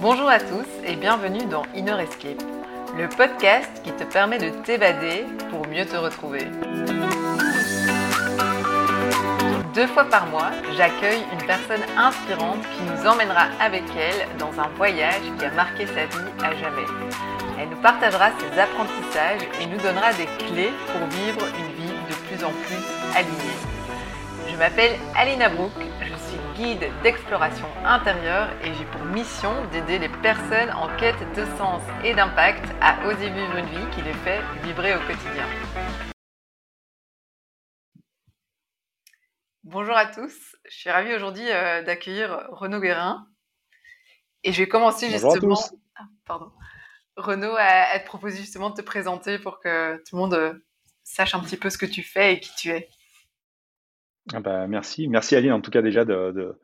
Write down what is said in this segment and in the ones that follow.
Bonjour à tous et bienvenue dans Inner Escape, le podcast qui te permet de t'évader pour mieux te retrouver. Deux fois par mois, j'accueille une personne inspirante qui nous emmènera avec elle dans un voyage qui a marqué sa vie à jamais. Elle nous partagera ses apprentissages et nous donnera des clés pour vivre une vie de plus en plus alignée. Je m'appelle Alina Brook, guide d'exploration intérieure et j'ai pour mission d'aider les personnes en quête de sens et d'impact à oser vivre une vie qui les fait vibrer au quotidien. Bonjour à tous, je suis ravie aujourd'hui euh, d'accueillir Renaud Guérin et je vais commencer justement. À ah, pardon. Renaud, à, te proposer justement de te présenter pour que tout le monde euh, sache un petit peu ce que tu fais et qui tu es. Ah bah, merci, merci Aline en tout cas déjà de,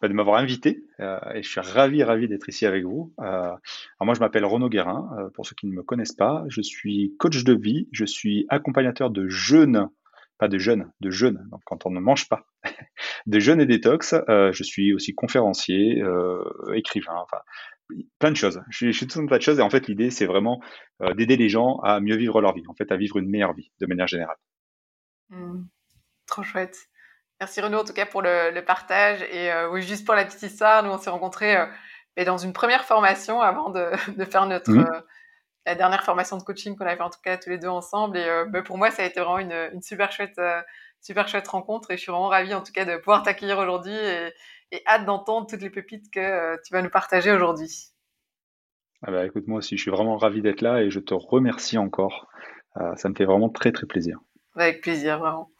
bah, m'avoir invité euh, et je suis ravi, ravi d'être ici avec vous. Euh, alors moi je m'appelle Renaud Guérin, euh, pour ceux qui ne me connaissent pas, je suis coach de vie, je suis accompagnateur de jeunes, pas de jeunes, de jeunes, donc quand on ne mange pas, de jeunes et détox, je suis aussi conférencier, écrivain, enfin plein de choses. Je suis tout un tas de choses et en fait l'idée c'est vraiment d'aider les gens à mieux vivre leur vie, en fait à vivre une meilleure vie de manière générale. Mmh. trop chouette. Merci Renaud en tout cas pour le, partage. Et euh, oui, juste pour la petite histoire, nous on s'est rencontrés euh, dans une première formation avant de, faire notre mmh. euh, la dernière formation de coaching qu'on avait fait en tout cas tous les deux ensemble. Et bah, pour moi, ça a été vraiment une, super chouette super chouette rencontre et je suis vraiment ravie en tout cas de pouvoir t'accueillir aujourd'hui et, hâte d'entendre toutes les pépites que tu vas nous partager aujourd'hui. Ah bah, écoute, moi aussi, je suis vraiment ravi d'être là et je te remercie encore. ça me fait vraiment très très plaisir. Avec plaisir, vraiment.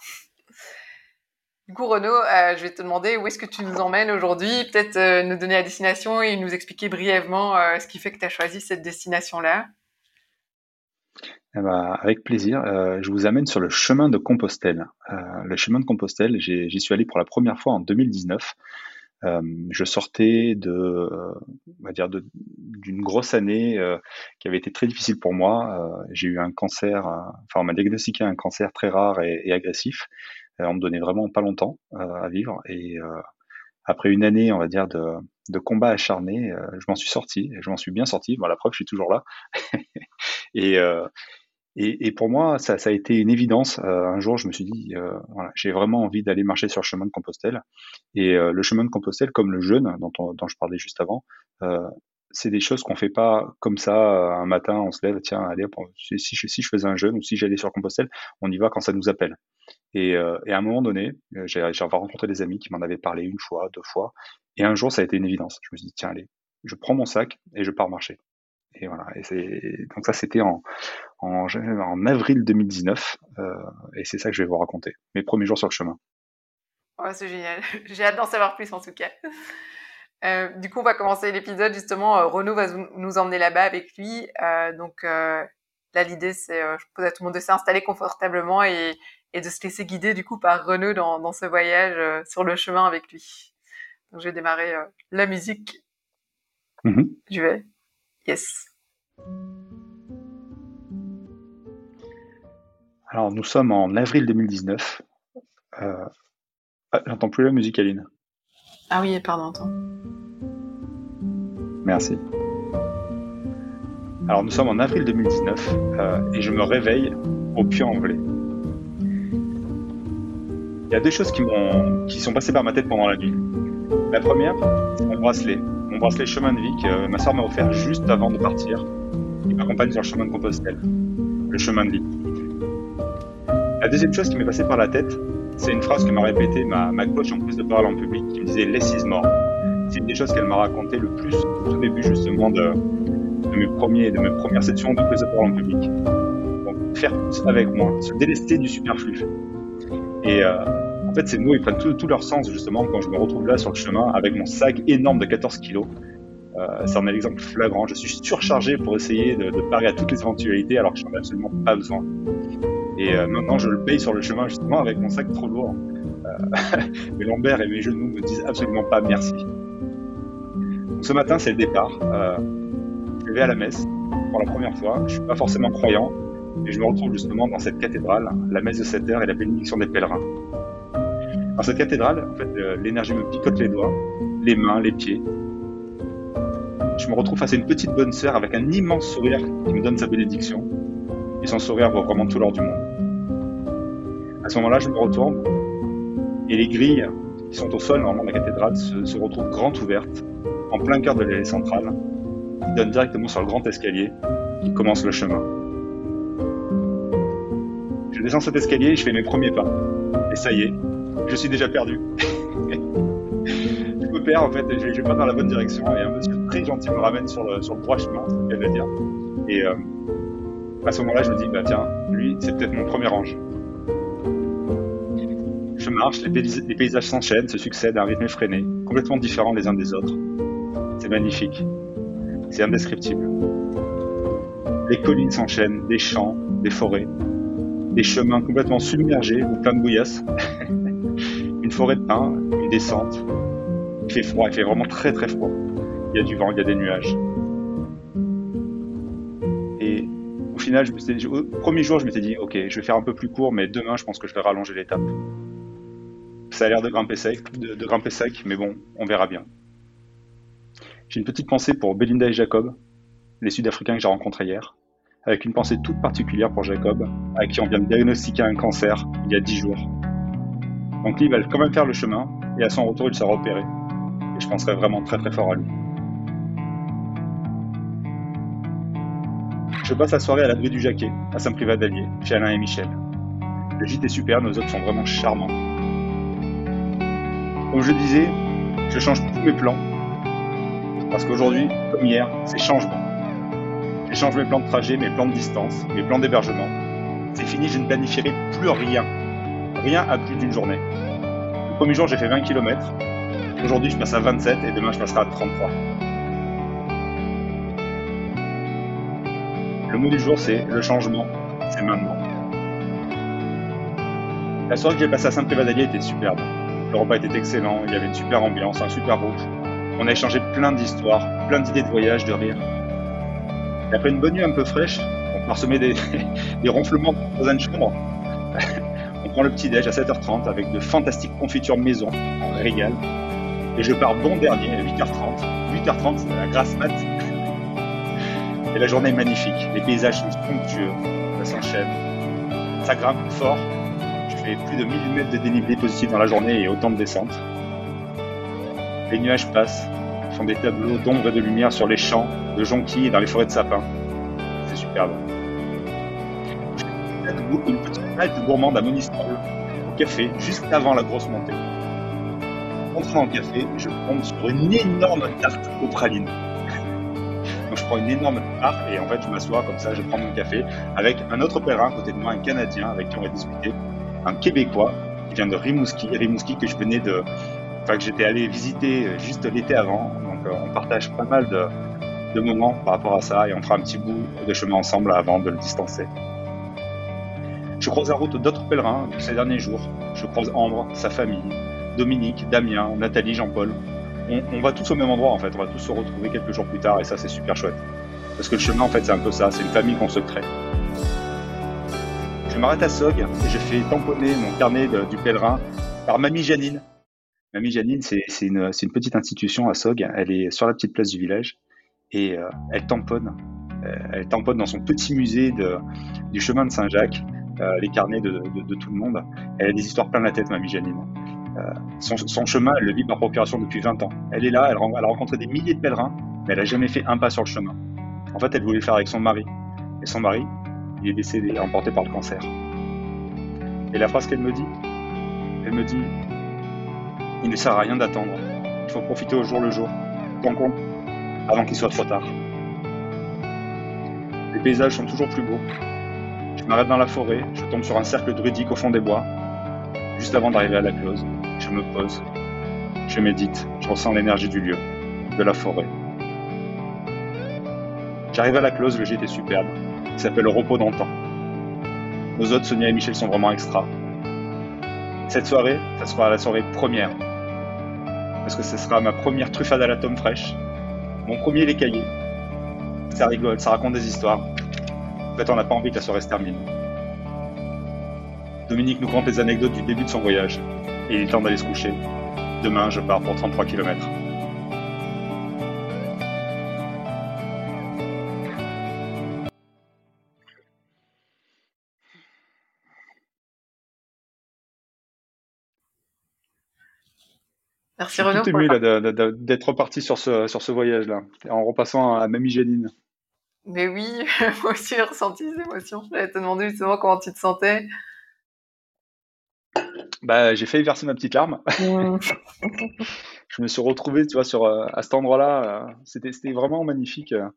Du coup, Renaud, euh, je vais te demander où est-ce que tu nous emmènes aujourd'hui Peut-être euh, nous donner la destination et nous expliquer brièvement euh, ce qui fait que tu as choisi cette destination-là. Eh ben, avec plaisir. je vous amène sur le chemin de Compostelle. le chemin de Compostelle, j'y suis allé pour la première fois en 2019. je sortais de, on va dire, d'une grosse année qui avait été très difficile pour moi. J'ai eu un cancer, enfin, on m'a diagnostiqué un cancer très rare et, et agressif. Euh, on me donnait vraiment pas longtemps euh, à vivre. Et euh, après une année, on va dire, de, de combat acharné, je m'en suis sorti. Je m'en suis bien sorti. Bon, la preuve, je suis toujours là. et, et, pour moi, ça, a été une évidence. un jour, je me suis dit, j'ai vraiment envie d'aller marcher sur le chemin de Compostelle. Et le chemin de Compostelle, comme le jeûne dont, dont je parlais juste avant, c'est des choses qu'on fait pas comme ça un matin, on se lève, tiens, allez, si, je faisais un jeûne ou si j'allais sur Compostelle, on y va quand ça nous appelle. Et, euh, à un moment donné, euh, j'ai rencontré des amis qui m'en avaient parlé une fois, deux fois, et un jour, ça a été une évidence. Je me suis dit, tiens, allez, je prends mon sac et je pars marcher. Et voilà. Et donc ça, c'était en, avril 2019, euh, et c'est ça que je vais vous raconter. Mes premiers jours sur le chemin. Ouais, c'est génial. J'ai hâte d'en savoir plus en tout cas. Euh, du coup, on va commencer l'épisode justement. Euh, Renaud va nous emmener là-bas avec lui. Euh, donc là, l'idée, c'est, je propose à tout le monde de s'installer confortablement et, et de se laisser guider du coup par Renaud dans, dans ce voyage sur le chemin avec lui. Donc je vais démarrer la musique. Mm-hmm. Je vais. Yes. Alors nous sommes en avril 2019. Euh... Ah, j'entends plus la musique, Aline. Ah oui, pardon, attends. Merci. Alors nous sommes en avril 2019 euh, et je me réveille au Puy-en-Velay. Il y a deux choses qui, qui sont passées par ma tête pendant la nuit. La première, mon bracelet. Mon bracelet chemin de vie que ma soeur m'a offert juste avant de partir. Il m'accompagne sur le chemin de Compostelle. Le chemin de vie. La deuxième chose qui m'est passée par la tête, c'est une phrase que m'a répétée ma, ma coach en prise de parole en public qui me disait Less is more. C'est une des choses qu'elle m'a raconté le plus au début justement de, de, mes premiers, de mes premières sessions de prise de parole en public. Donc faire plus avec moi, se délester du superflu. Et euh, en fait, ces mots, ils prennent tout, leur sens justement quand je me retrouve là sur le chemin avec mon sac énorme de 14 kilos. Euh, ça en est l'exemple flagrant. Je suis surchargé pour essayer de, de parer à toutes les éventualités alors que j'en ai absolument pas besoin. Et euh, maintenant, je le paye sur le chemin justement avec mon sac trop lourd. Euh, mes lombaires et mes genoux me disent absolument pas merci. Donc, ce matin, c'est le départ. Euh, je vais à la messe pour la première fois. Je suis pas forcément croyant, et je me retrouve justement dans cette cathédrale, la messe de 7 heures et la bénédiction des pèlerins. Dans cette cathédrale, en fait, l'énergie me picote les doigts, les mains, les pieds. Je me retrouve face à une petite bonne sœur avec un immense sourire qui me donne sa bénédiction. Et son sourire vaut vraiment tout l'or du monde. À ce moment-là, je me retourne et les grilles qui sont au sol, normalement, de la cathédrale se, retrouvent grandes ouvertes, en plein cœur de l'allée centrale, qui donne directement sur le grand escalier qui commence le chemin. Je descends cet escalier et je fais mes premiers pas. Et ça y est, je suis déjà perdu. je me perds en fait, je, vais pas dans la bonne direction et un monsieur très gentil me ramène sur le, sur le droit chemin, c'est ce dire. Et euh, à ce moment-là, je me dis, bah tiens, lui, c'est peut-être mon premier ange. Je marche, les, paysages s'enchaînent, se succèdent à un rythme effréné, complètement différent les uns des autres. C'est magnifique. C'est indescriptible. Les collines s'enchaînent, des champs, des forêts, des chemins complètement submergés ou plein de bouillasses. une forêt de pins, une descente. Il fait froid, il fait vraiment très très froid. Il y a du vent, il y a des nuages. Et au final, je me suis au premier jour, je m'étais dit, ok, je vais faire un peu plus court, mais demain, je pense que je vais rallonger l'étape. Ça a l'air de grimper sec, de, grimper sec, mais bon, on verra bien. J'ai une petite pensée pour Belinda et Jacob, les Sud-Africains que j'ai rencontrés hier, avec une pensée toute particulière pour Jacob, à qui on vient de diagnostiquer un cancer il y a 10 jours. Donc lui, va quand même faire le chemin, et à son retour, il sera opéré. Et je penserai vraiment très très fort à lui. Je passe la soirée à l'abri du Jacquet, à Saint-Privat d'Allier, chez Alain et Michel. Le gîte est super, nos hôtes sont vraiment charmants. Comme je disais, je change tous mes plans. Parce qu'aujourd'hui, comme hier, c'est changement. Je change mes plans de trajet, mes plans de distance, mes plans d'hébergement. C'est fini, je ne planifierai plus rien. Rien à plus d'une journée. Le premier jour, j'ai fait 20 km. Aujourd'hui, je passe à 27 et demain, je passerai à 33. Le mot du jour, c'est le changement, c'est maintenant. La soirée que j'ai passée à Saint-Privat était superbe. Le repas était excellent, il y avait une super ambiance, un super rouge. On a échangé plein d'histoires, plein d'idées de voyage, de rire. Et après une bonne nuit un peu fraîche, on parsemait des, des ronflements dans une chambre. on prend le petit déj à 7h30 avec de fantastiques confitures maison, en régal. Et je pars bon dernier à 8h30. 8h30, c'est la grasse mat. Et la journée est magnifique. Les paysages sont somptueux. Ça s'enchaîne. Ça grimpe fort plus de 1000 mètres de dénivelé positif dans la journée et autant de descentes. Les nuages passent, font des tableaux d'ombre et de lumière sur les champs de jonquilles et dans les forêts de sapins. C'est superbe. Une petite halte gourmande à Monistrol, au café, juste avant la grosse montée. Entrant en café, je tombe sur une énorme tarte aux pralines. Donc je prends une énorme tarte et en fait je m'assois comme ça, je prends mon café avec un autre pèlerin à côté de moi, un Canadien avec qui on va discuter un Québécois qui vient de Rimouski, que je venais de, enfin que j'étais allé visiter juste l'été avant. Donc euh, on partage pas mal de, moments par rapport à ça et on fera un petit bout de chemin ensemble avant de le distancer. Je croise en route d'autres pèlerins ces derniers jours. Je croise Ambre, sa famille, Dominique, Damien, Nathalie, Jean-Paul. On, on, va tous au même endroit en fait, on va tous se retrouver quelques jours plus tard et ça c'est super chouette. Parce que le chemin en fait c'est un peu ça, c'est une famille qu'on se crée. Je m'arrête à Sog et je fais tamponner mon carnet du pèlerin par Mamie Janine. Mamie Janine, c'est une, petite institution à Sog. Elle est sur la petite place du village et euh, elle tamponne. Euh, elle tamponne dans son petit musée du chemin de Saint-Jacques euh, les carnets de, tout le monde. Elle a des histoires plein la tête, Mamie Janine. Son, chemin, elle le vit par procuration depuis 20 ans. Elle est là, elle, elle a rencontré des milliers de pèlerins, mais elle n'a jamais fait un pas sur le chemin. En fait, elle voulait le faire avec son mari. Et son mari, il est décédé, emporté par le cancer. Et la phrase qu'elle me dit, elle me dit, il ne sert à rien d'attendre. Il faut profiter au jour le jour, ton compte, avant qu'il soit trop tard. Les paysages sont toujours plus beaux. Je m'arrête dans la forêt, je tombe sur un cercle druidique au fond des bois. Juste avant d'arriver à la close, je me pose, je médite, je ressens l'énergie du lieu, de la forêt. J'arrive à la close, le est superbe qui s'appelle Repos d'antan. Nos autres, Sonia et Michel, sont vraiment extra. Cette soirée, ça sera la soirée première. Parce que ce sera ma première truffade à la tome fraîche. Mon premier les cahiers. Ça rigole, ça raconte des histoires. En fait, on n'a pas envie que la soirée se termine. Dominique nous conte les anecdotes du début de son voyage. Et il est temps d'aller se coucher. Demain, je pars pour 33 km. Merci Renaud tout ému d'être reparti sur ce, sur ce voyage-là, en repassant à Mamie Janine. Mais oui, moi aussi j'ai ressenti ces émotions. J'allais te demander justement comment tu te sentais. Bah, j'ai failli verser ma petite larme. Mmh. Je me suis retrouvé, tu vois, sur, euh, à cet endroit-là. euh, c'était, vraiment magnifique. euh,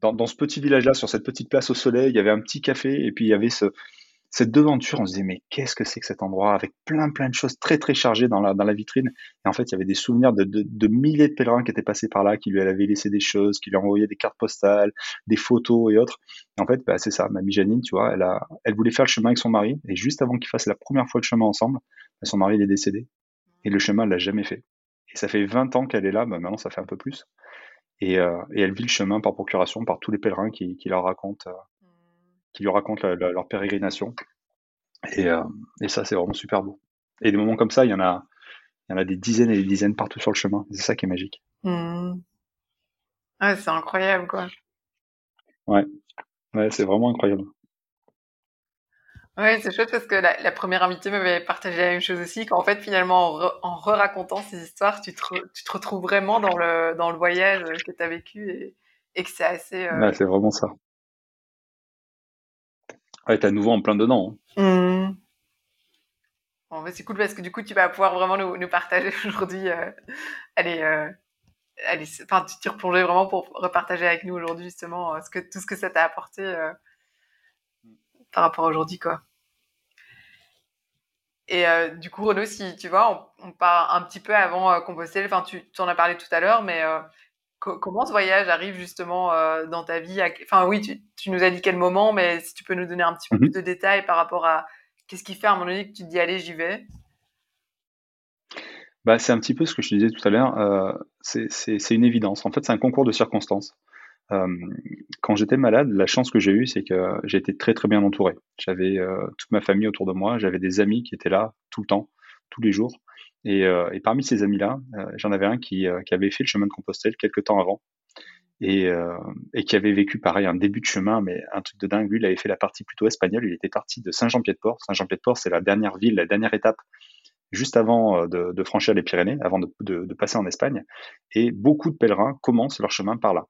dans, dans ce petit village-là, sur cette petite place au soleil, il y avait un petit café et puis il y avait ce, cette devanture. On se disait, mais qu'est-ce que c'est que cet endroit avec plein, plein de choses très, très chargées dans la, vitrine. Et en fait, il y avait des souvenirs de, de, milliers de pèlerins qui étaient passés par là, qui lui avaient laissé des choses, qui lui envoyaient des cartes postales, des photos et autres. Et en fait, bah, c'est ça. Mamie Janine, tu vois, elle, elle voulait faire le chemin avec son mari. Et juste avant qu'ils fassent la première fois le chemin ensemble, bah, son mari est décédé. Et le chemin, elle l'a jamais fait. Et ça fait 20 ans qu'elle est là, bah, maintenant ça fait un peu plus. Et, euh, et elle vit le chemin par procuration, par tous les pèlerins qui, qui leur racontent, euh, qui lui racontent la- la- leur pérégrination. Et, euh, et ça, c'est vraiment super beau. Et des moments comme ça, il y en a, il y en a des dizaines et des dizaines partout sur le chemin. C'est ça qui est magique. Mmh. Ouais, c'est incroyable quoi. Ouais, ouais, c'est vraiment incroyable. Ouais, c'est chouette parce que la, la première invitée m'avait partagé la même chose aussi, qu'en fait finalement en, re- en re-racontant ces histoires, tu te, re- tu te retrouves vraiment dans le, dans le voyage que tu as vécu et, et que c'est assez... euh, Ouais, c'est vraiment ça. Ouais, t'es à nouveau en plein dedans. hein. mmh. Bah, c'est cool parce que du coup tu vas pouvoir vraiment nous, partager aujourd'hui. euh, allez, euh, allez, enfin tu t'y replongeais vraiment pour repartager avec nous aujourd'hui justement euh, ce que, tout ce que ça t'a apporté par rapport à aujourd'hui quoi. Et du coup, Renaud, si tu vois, on, on part un petit peu avant Compostelle, enfin, tu, en as parlé tout à l'heure, mais co- comment ce voyage arrive justement euh, dans ta vie à- Enfin, oui, tu, tu nous as dit quel moment, mais si tu peux nous donner un petit peu Mhm. plus de détails par rapport à qu'est-ce qui fait à un moment donné que tu te dis, allez, j'y vais Bah, c'est un petit peu ce que je te disais tout à l'heure. euh, c'est une évidence. En fait, c'est un concours de circonstances. Euh, quand j'étais malade, la chance que j'ai eue, c'est que j'ai été très très bien entouré. J'avais toute ma famille autour de moi, j'avais des amis qui étaient là tout le temps, tous les jours. Et, euh, et parmi ces amis-là, euh, j'en avais un qui, euh, qui avait fait le chemin de Compostelle quelques temps avant et, qui avait vécu pareil un début de chemin, mais un truc de dingue. Lui, il avait fait la partie plutôt espagnole. Il était parti de Saint-Jean-Pied-de-Port. Saint-Jean-Pied-de-Port, c'est la dernière ville, la dernière étape juste avant de, franchir les Pyrénées, avant de, de- de passer en Espagne. Et beaucoup de pèlerins commencent leur chemin par là.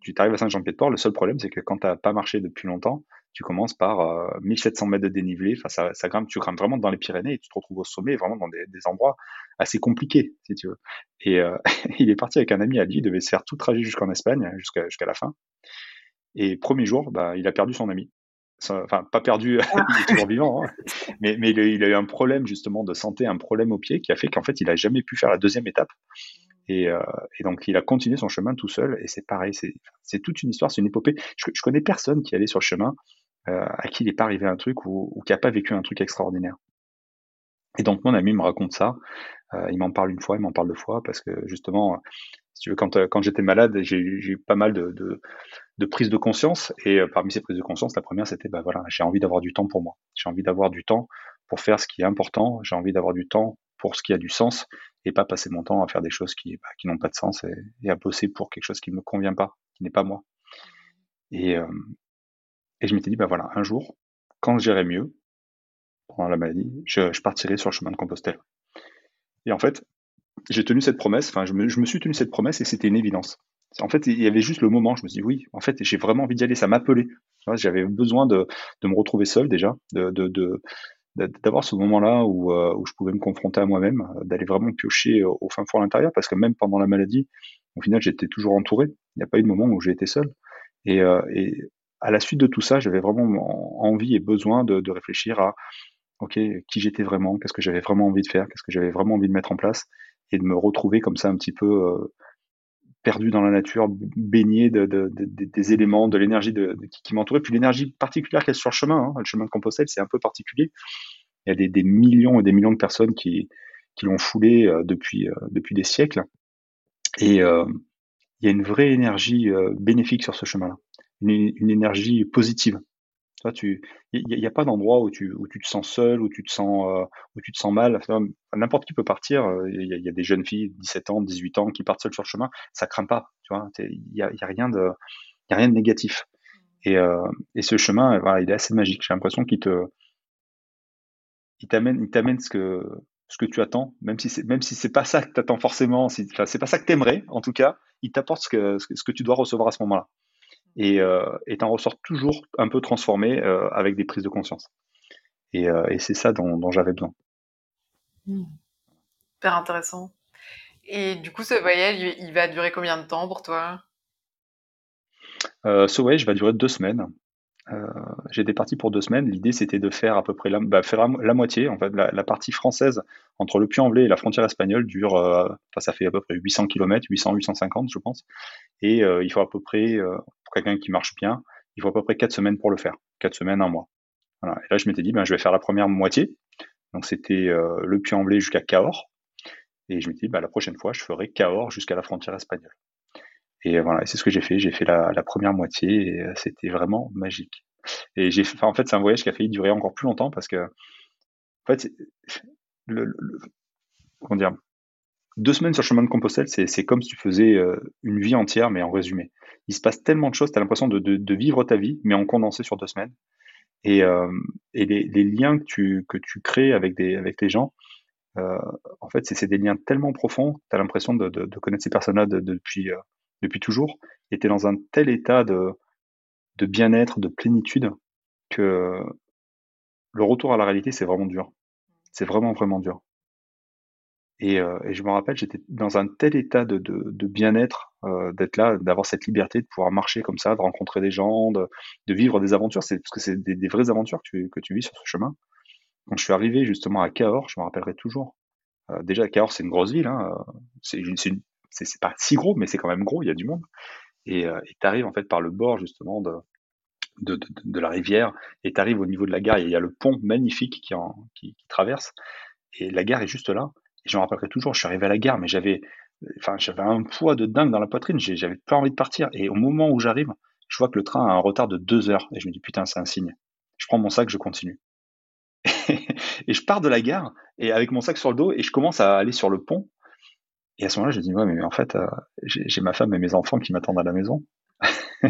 Tu arrives à Saint-Jean-Pied-de-Port, le seul problème, c'est que quand tu n'as pas marché depuis longtemps, tu commences par euh, 1700 mètres de dénivelé, enfin, ça, ça grimpe, tu grimpes vraiment dans les Pyrénées et tu te retrouves au sommet, vraiment dans des, des endroits assez compliqués, si tu veux. Et euh, il est parti avec un ami à lui, il devait se faire tout le trajet jusqu'en Espagne, jusqu'à la fin. Et premier jour, bah, il a perdu son ami. Enfin, pas perdu, il est toujours vivant, hein. mais, mais il, a, il a eu un problème justement de santé, un problème au pied qui a fait qu'en fait, il a jamais pu faire la deuxième étape. Et, euh, et donc, il a continué son chemin tout seul. Et c'est pareil, c'est toute une histoire, c'est une épopée. Je, je connais personne qui allait sur le chemin euh, à qui il n'est pas arrivé un truc ou, ou qui n'a pas vécu un truc extraordinaire. Et donc, mon ami me raconte ça. Euh, il m'en parle une fois, il m'en parle deux fois, parce que justement, si tu veux, quand, euh, quand j'étais malade, j'ai eu pas mal de, de, de prises de conscience. Et euh, parmi ces prises de conscience, la première, c'était, bah voilà, j'ai envie d'avoir du temps pour moi. J'ai envie d'avoir du temps pour faire ce qui est important. J'ai envie d'avoir du temps pour ce qui a du sens et pas passer mon temps à faire des choses qui, bah, qui n'ont pas de sens et, et à bosser pour quelque chose qui ne me convient pas, qui n'est pas moi. Et, euh, et je m'étais dit, bah voilà, un jour, quand j'irai mieux, pendant la maladie, je, partirai sur le chemin de Compostelle. Et en fait, j'ai tenu cette promesse, enfin, je me, suis tenu cette promesse et c'était une évidence. En fait, il y avait juste le moment, je me suis dit, oui, en fait, j'ai vraiment envie d'y aller, ça m'appelait. J'avais besoin de, de me retrouver seul déjà, de, de, d'avoir ce moment-là où, euh, où je pouvais me confronter à moi-même, d'aller vraiment piocher au, fin fond à l'intérieur, parce que même pendant la maladie, au final, j'étais toujours entouré. Il n'y a pas eu de moment où j'ai été seul. Et, euh, et à la suite de tout ça, j'avais vraiment en- envie et besoin de, réfléchir à, ok, qui j'étais vraiment, qu'est-ce que j'avais vraiment envie de faire, qu'est-ce que j'avais vraiment envie de mettre en place, et de me retrouver comme ça un petit peu euh, perdu dans la nature, baigné de, de- de- de- des éléments, de l'énergie qui, m'entourait, puis l'énergie particulière a sur le chemin. hein. Le chemin de Compostelle, c'est un peu particulier. Il y a des, millions et des millions de personnes qui, l'ont foulé euh, depuis, euh, depuis des siècles. Et il y a une vraie énergie bénéfique sur ce chemin-là, une, énergie positive. Tu, il n'y a, pas d'endroit où tu, où tu te sens seul, où tu te sens, euh, où tu te sens mal. N'importe qui peut partir. euh, Il y, a, des jeunes filles, 17 ans, 18 ans, qui partent seules sur le chemin. Ça craint pas. Tu vois, il y a, rien de, y a rien de négatif. Et, euh, et ce chemin, voilà, il est assez magique. J'ai l'impression qu'il te, il t'amène, il t'amène ce que, ce que tu attends, même si c'est même si c'est pas ça que tu attends forcément, si, c'est pas ça que tu aimerais, en tout cas, il t'apporte ce que, ce que tu dois recevoir à ce moment-là. Et euh, en ressors toujours un peu transformé euh, avec des prises de conscience. Et, euh, et c'est ça dont, dont j'avais besoin. Mmh. Super intéressant. Et du coup, ce voyage, il va durer combien de temps pour toi? Euh, Ce voyage va durer deux semaines. Euh, j'étais parti pour deux semaines. L'idée, c'était de faire à peu près la, bah, moitié. En fait, la, partie française entre le Puy-en-Velay et la frontière espagnole dure, euh, ça fait à peu près 800 km, 800, 850, je pense. Et euh, il faut à peu près, pour quelqu'un qui marche bien, il faut à peu près quatre semaines pour le faire. Quatre semaines, un mois. Et là, je m'étais dit, ben, je vais faire la première moitié. Donc, c'était le Puy-en-Velay jusqu'à Cahors. Et je me dis, bah, la prochaine fois, je ferai Cahors jusqu'à la frontière espagnole. Et voilà, c'est ce que j'ai fait. J'ai fait la, première moitié et euh, c'était vraiment magique. Et j'ai, en fait, c'est un voyage qui a failli durer encore plus longtemps parce que, en fait, deux semaines sur le chemin de Compostelle, c'est, comme si tu faisais euh, une vie entière, mais en résumé. Il se passe tellement de choses, tu as l'impression de, vivre ta vie, mais en condensé sur deux semaines. Et, euh, et les, liens que tu, que tu crées avec, des, avec les gens, en fait, c'est des liens tellement profonds, tu as l'impression de, connaître ces personnes-là depuis, depuis toujours, es dans un tel état de, de bien-être, de plénitude, que le retour à la réalité, c'est vraiment dur. C'est vraiment, vraiment dur. Et, euh, je me rappelle, j'étais dans un tel état de, de, bien-être, d'être là, d'avoir cette liberté de pouvoir marcher comme ça, de rencontrer des gens, de, vivre des aventures, parce que c'est des, vraies aventures que tu, que tu vis sur ce chemin. Quand je suis arrivé justement à Cahors, je me rappellerai toujours. Euh, déjà, Cahors, c'est une grosse ville. Hein, c'est, c'est, pas si gros, mais c'est quand même gros. Il y a du monde. Et euh, tu arrives en fait par le bord justement de, la rivière et tu arrives au niveau de la gare. Il y a le pont magnifique qui, traverse. Et la gare est juste là. Et je me rappellerai toujours, je suis arrivé à la gare, mais j'avais, enfin, un poids de dingue dans la poitrine. J'avais pas envie de partir. Et au moment où j'arrive, je vois que le train a un retard de deux heures. Et je me dis, putain, c'est un signe. Je prends mon sac, je continue. et je pars de la gare et avec mon sac sur le dos et je commence à aller sur le pont. Et à ce moment-là, je dis ouais, mais en fait, euh, j'ai ma femme et mes enfants qui m'attendent à la maison.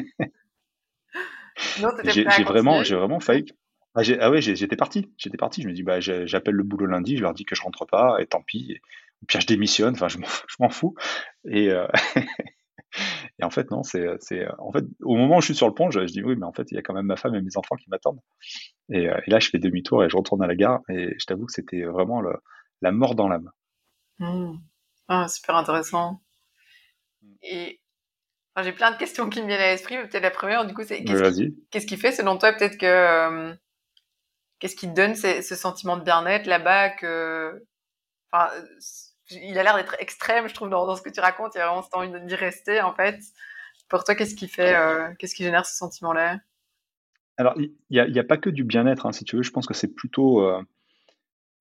j'ai vraiment, j'ai vraiment failli. Ah, ah ouais, j'étais parti, j'étais parti. Je me dis bah j'appelle le boulot lundi, je leur dis que je rentre pas et tant pis. Et, puis je démissionne. Enfin, je m'en fous. Et euh, Et en fait, non, c'est, c'est, en fait, au moment où je suis sur le pont, je, dis oui, mais en fait, il y a quand même ma femme et mes enfants qui m'attendent. Et, euh, là, je fais demi-tour et je retourne à la gare. Et je t'avoue que c'était vraiment le, la mort dans l'âme. Mmh. Ah, super intéressant. Et j'ai plein de questions qui me viennent à l'esprit. Peut-être la première, du coup, c'est qu'est-ce, qui, qu'est-ce qui fait, selon toi, peut-être que euh, qu'est-ce qui te donne ce sentiment de bien-être là-bas que, enfin, il a l'air d'être extrême, je trouve, dans, ce que tu racontes. Il y a vraiment cette envie d'y rester, en fait. Pour toi, qu'est-ce qui fait, euh, qu'est-ce qui génère ce sentiment-là? Alors, il n'y a, a, pas que du bien-être, hein, si tu veux. Je pense que c'est plutôt euh,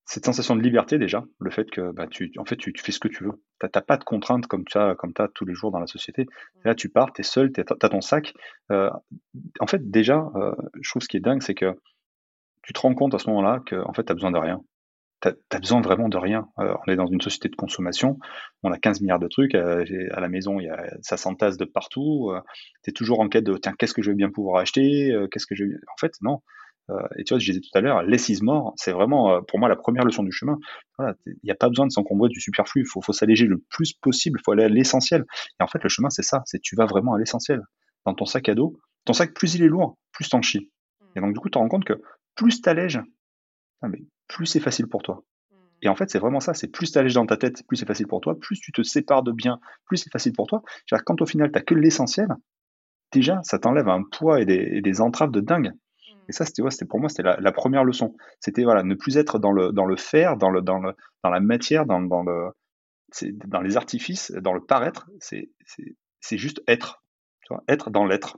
cette sensation de liberté, déjà. Le fait que, bah, tu, en fait, tu, fais ce que tu veux. Tu n'as pas de contraintes comme tu as, as tous les jours dans la société. là, tu pars, tu es seul, tu as ton sac. Euh, en fait, déjà, je trouve ce qui est dingue, c'est que tu te rends compte à ce moment-là que, en fait, tu as besoin de rien tu as, besoin vraiment de rien. Euh, on est dans une société de consommation, on a 15 milliards de trucs, euh, à la maison, y a, ça s'entasse de partout, euh, tu es toujours en quête de, tiens, qu'est-ce que je vais bien pouvoir acheter, qu'est-ce que je En fait, non. Et tu vois, je disais tout à l'heure, less mort, c'est vraiment, pour moi, la première leçon du chemin. Voilà, il n'y a pas besoin de s'encombrer du superflu, il faut, s'alléger le plus possible, il faut aller à l'essentiel. Et en fait, le chemin, c'est ça, c'est tu vas vraiment à l'essentiel. Dans ton sac à dos, ton sac, plus il est lourd, plus t'en chies. Et donc, du coup, tu te rends compte que plus t'allèges, ah, plus c'est facile pour toi. Et en fait, c'est vraiment ça, c'est plus tu allèges dans ta tête, plus c'est facile pour toi, plus tu te sépares de bien, plus c'est facile pour toi. Quand au final, tu que l'essentiel, déjà, ça t'enlève un poids et des, entraves de dingue. Et ça, c'était pour moi, c'était la, première leçon. C'était voilà, ne plus être dans le, dans le faire, dans, le, dans, le, dans la matière, dans, dans, le, dans les artifices, dans le paraître, c'est juste être. Tu vois, être dans l'être.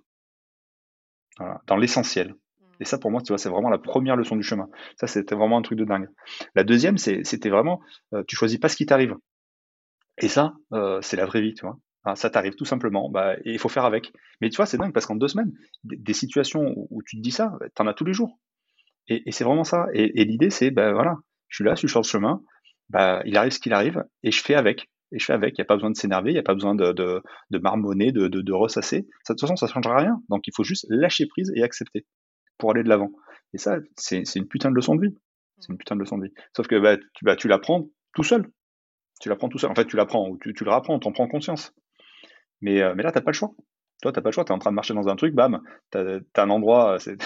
Dans l'essentiel. Et ça, pour moi, tu vois, c'est vraiment la première leçon du chemin. Ça, c'était vraiment un truc de dingue. La deuxième, c'était vraiment, euh, tu choisis pas ce qui t'arrive. Et ça, euh, c'est la vraie vie, tu vois. Ça t'arrive tout simplement, bah, il faut faire avec. Mais tu vois, c'est dingue parce qu'en deux semaines, des, situations où, tu te dis ça, tu en as tous les jours. Et, c'est vraiment ça. Et, l'idée, c'est, ben voilà, je suis là, je suis sur le chemin, bah, il arrive ce qu'il arrive, et je fais avec. Et je fais avec. Il n'y a pas besoin de s'énerver, il n'y a pas besoin de, marmonner, de, ressasser. de toute façon, ça ne changera rien. Donc, il faut juste lâcher prise et accepter pour aller de l'avant. Et ça, c'est une putain de leçon de vie. C'est une putain de leçon de vie. Sauf que bah, tu, bah, l'apprends tout seul. Tu l'apprends tout seul. En fait, tu l'apprends ou tu, tu le rapprends, t'en prends conscience. Mais, euh, mais là, t'as pas le choix. Toi, t'as pas le choix, tu es en train de marcher dans un truc, bam, tu as, un endroit, tu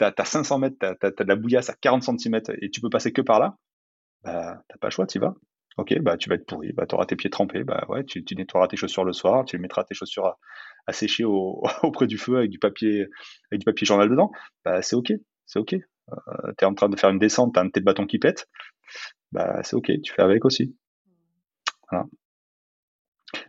as, 500 mètres, tu as, de la bouillasse à 40 cm et tu peux passer que par là, bah, t'as pas le choix, tu vas. Ok, bah, tu vas être pourri, bah, tu auras tes pieds trempés, bah, ouais, tu, tu, nettoieras tes chaussures le soir, tu mettras tes chaussures à, sécher auprès du feu avec du papier, journal dedans, bah, c'est ok, c'est ok. Euh, tu es en train de faire une descente, tu as un de tes bâtons qui pète, bah, c'est ok, tu fais avec aussi. Voilà.